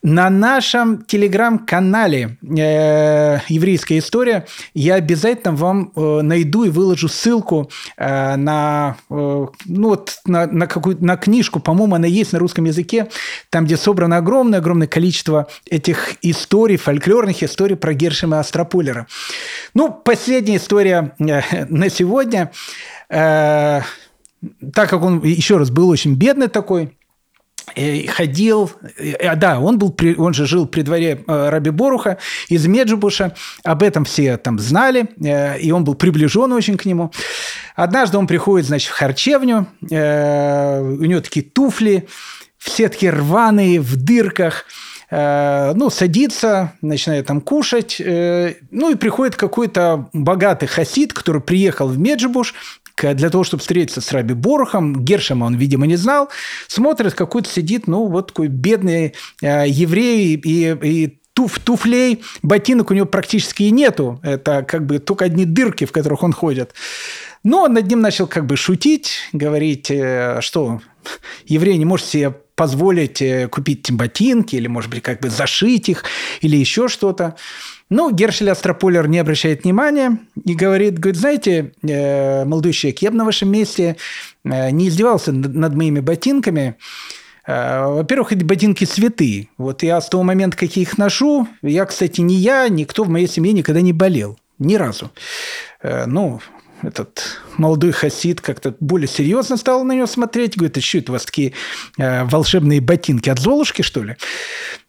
на нашем телеграм-канале э, «Еврейская история». Я обязательно вам найду и выложу ссылку на, ну, вот, на, на, какую, на книжку, по-моему, она есть на русском языке, там, где собрано огромное-огромное количество этих историй, фольклорных историй про Гершема Астрополера. Ну, последняя история на сегодня – так как он, еще раз, был очень бедный такой, ходил, а да, он был, он же жил при дворе э, Раби Боруха из Меджибуша, об этом все там знали, э, и он был приближен очень к нему. Однажды он приходит, значит, в харчевню, у него такие туфли, все такие рваные, в дырках, ну, садится, начинает там кушать, ну, и приходит какой-то богатый хасид, который приехал в Меджибуш, для того, чтобы встретиться с Раби Борохом. Гершема он, видимо, не знал. Смотрит, какой-то сидит, ну, вот такой бедный э, еврей и, и туф, туфлей, ботинок у него практически и нету. Это как бы только одни дырки, в которых он ходит. Но он над ним начал как бы шутить, говорить, э, что еврей не может себе позволить э, купить ботинки или, может быть, как бы зашить их или еще что-то. Ну, Гершель Астрополер не обращает внимания и говорит, говорит, знаете, э, молодой человек, я бы на вашем месте э, не издевался над моими ботинками. Э, во-первых, эти ботинки святые. Вот я с того момента, как я их ношу, я, кстати, не я, никто в моей семье никогда не болел. Ни разу. Ну, этот молодой хасид как-то более серьезно стал на него смотреть. Говорит, а что это у вас такие волшебные ботинки от Золушки, что ли?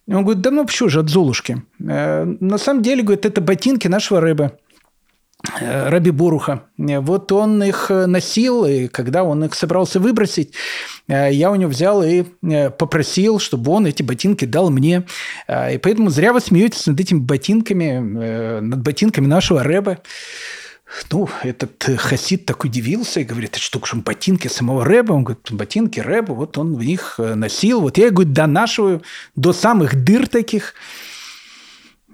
Он говорит, да ну почему же от Золушки? Э, на самом деле, говорит, это ботинки нашего рыбы. Э, Раби Боруха. Вот он их носил, и когда он их собрался выбросить, э, я у него взял и попросил, чтобы он эти ботинки дал мне. И поэтому зря вы смеетесь над этими ботинками, над ботинками нашего рэба. Ну, этот э, хасид так удивился и говорит, это что, что ботинки самого Рэба? Он говорит, ботинки Рэба, вот он в них э, носил. Вот я, говорит, донашиваю до самых дыр таких.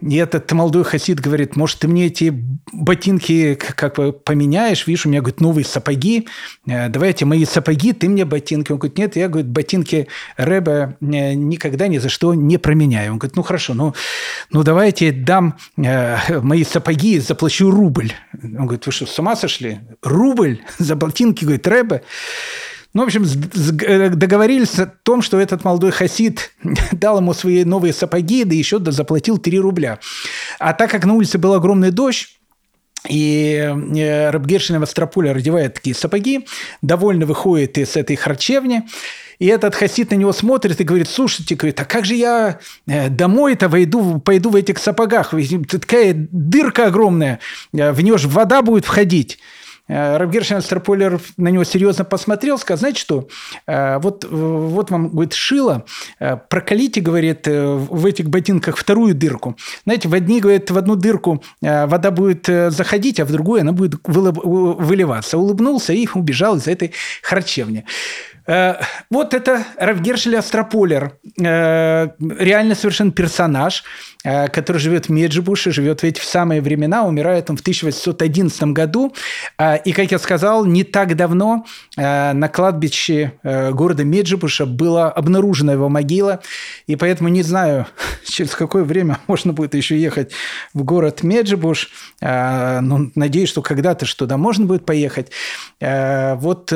И этот молодой хасид говорит, может, ты мне эти ботинки как бы поменяешь? Видишь, у меня, говорит, новые сапоги. Э, давай эти мои сапоги, ты мне ботинки. Он говорит, нет, я, говорит, ботинки Рэба э, никогда ни за что не променяю. Он говорит, ну, хорошо, ну, ну давайте дам э, мои сапоги и заплачу рубль. Он говорит, вы что, с ума сошли? Рубль за ботинки, говорит, Рэба? Ну, в общем, э, договорились о том, что этот молодой хасид дал ему свои новые сапоги, да еще заплатил 3 рубля. А так как на улице был огромный дождь, И э, Рабгершин Вострополя одевает такие сапоги, довольно выходит из этой харчевни, и этот хасид на него смотрит и говорит, слушайте, говорит, а как же я э, домой-то войду, пойду в этих сапогах? Такая дырка огромная, в нее же вода будет входить. Э, Равгершин Астрополер на него серьезно посмотрел, сказал, знаете что, вот, вот вам, говорит, шило, прокалите, говорит, в этих ботинках вторую дырку. Знаете, в одни, говорит, в одну дырку вода будет заходить, а в другую она будет выливаться. Улыбнулся и убежал из этой харчевни. Э, вот это Равгершель Астрополер. Э, реально совершенно персонаж, э, который живет в Меджибуше, живет ведь в самые времена, умирает он в 1811 году. И, как я сказал, не так давно на кладбище города Меджибуша была обнаружена его могила. И поэтому не знаю, через какое время можно будет еще ехать в город Меджибуш. Но надеюсь, что когда-то что туда можно будет поехать. Вот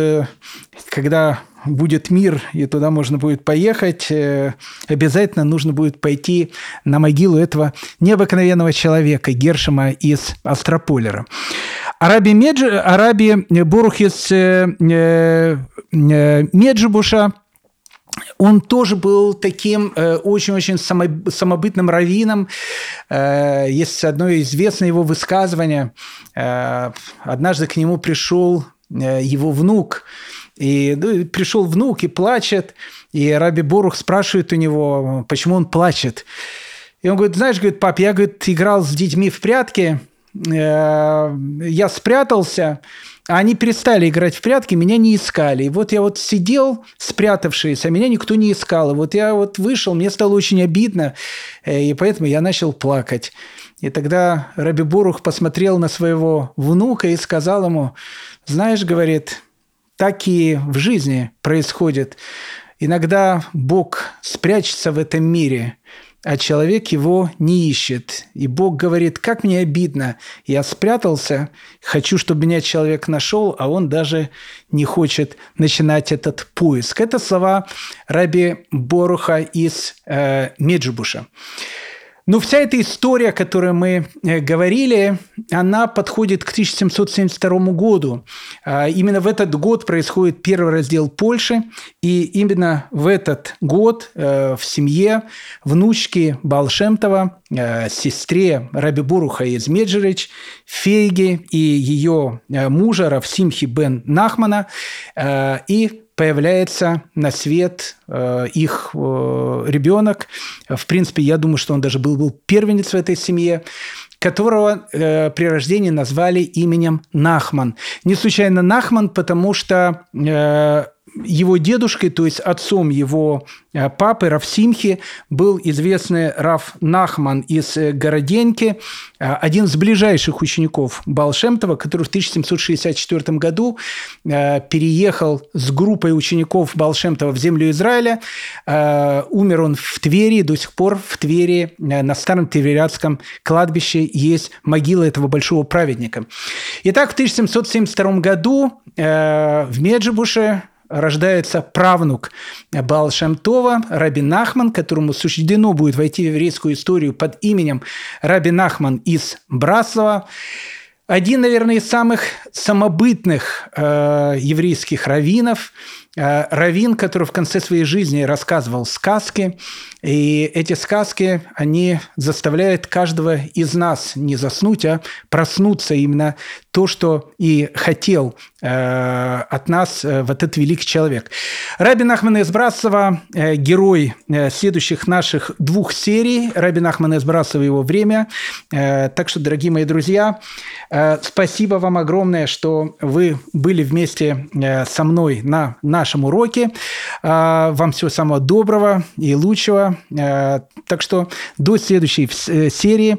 когда будет мир, и туда можно будет поехать, э, обязательно нужно будет пойти на могилу этого необыкновенного человека, Гершема из Астрополера. Араби, Медж... Араби Борух из э, э, Меджибуша он тоже был таким очень-очень самобытным раввином. Есть одно известное его высказывание. Однажды к нему пришел его внук, и ну, пришел внук и плачет, и Раби Борух спрашивает у него, почему он плачет. И он говорит, знаешь, говорит, пап, я, говорит, играл с детьми в прятки, э, я спрятался, а они перестали играть в прятки, меня не искали. И вот я вот сидел, спрятавшись, а меня никто не искал. И вот я вот вышел, мне стало очень обидно, э, и поэтому я начал плакать. И тогда Раби Борух посмотрел на своего внука и сказал ему, знаешь, говорит, так и в жизни происходит. Иногда Бог спрячется в этом мире, а человек его не ищет. И Бог говорит, как мне обидно, я спрятался, хочу, чтобы меня человек нашел, а он даже не хочет начинать этот поиск. Это слова Раби Боруха из э, Меджибуша. Но вся эта история, о которой мы э, говорили, она подходит к 1772 году. А, именно в этот год происходит первый раздел Польши, и именно в этот год э, в семье внучки Балшемтова, э, сестре Раби Буруха из Меджирич, Фейги и ее мужа Равсимхи бен Нахмана и появляется на свет э, их э, ребенок. В принципе, я думаю, что он даже был, был первенец в этой семье которого э, при рождении назвали именем Нахман. Не случайно Нахман, потому что э, его дедушкой, то есть отцом его э, папы Равсимхи, был известный Раф Нахман из э, Городеньки, э, один из ближайших учеников Балшемтова, который в 1764 году переехал с группой учеников Балшемтова в землю Израиля. Умер он в Твери, до сих пор в Твери на старом Тверятском кладбище есть могила этого большого праведника. Итак, в 1772 году в Меджибуше рождается правнук Баал Шамтова, Раби Нахман, которому суждено будет войти в еврейскую историю под именем Раби Нахман из Браслова. Один, наверное, из самых самобытных э, еврейских раввинов, э, раввин, который в конце своей жизни рассказывал сказки, и эти сказки, они заставляют каждого из нас не заснуть, а проснуться именно то, что и хотел э, от нас э, вот этот великий человек. Рабин Ахман Избрасова герой следующих наших двух серий. Рабин Ахман Избрасова – его время. Так что, дорогие мои друзья, спасибо вам огромное, что вы были вместе со мной на нашем уроке. Э, вам всего самого доброго и лучшего. Э, так что до следующей э, серии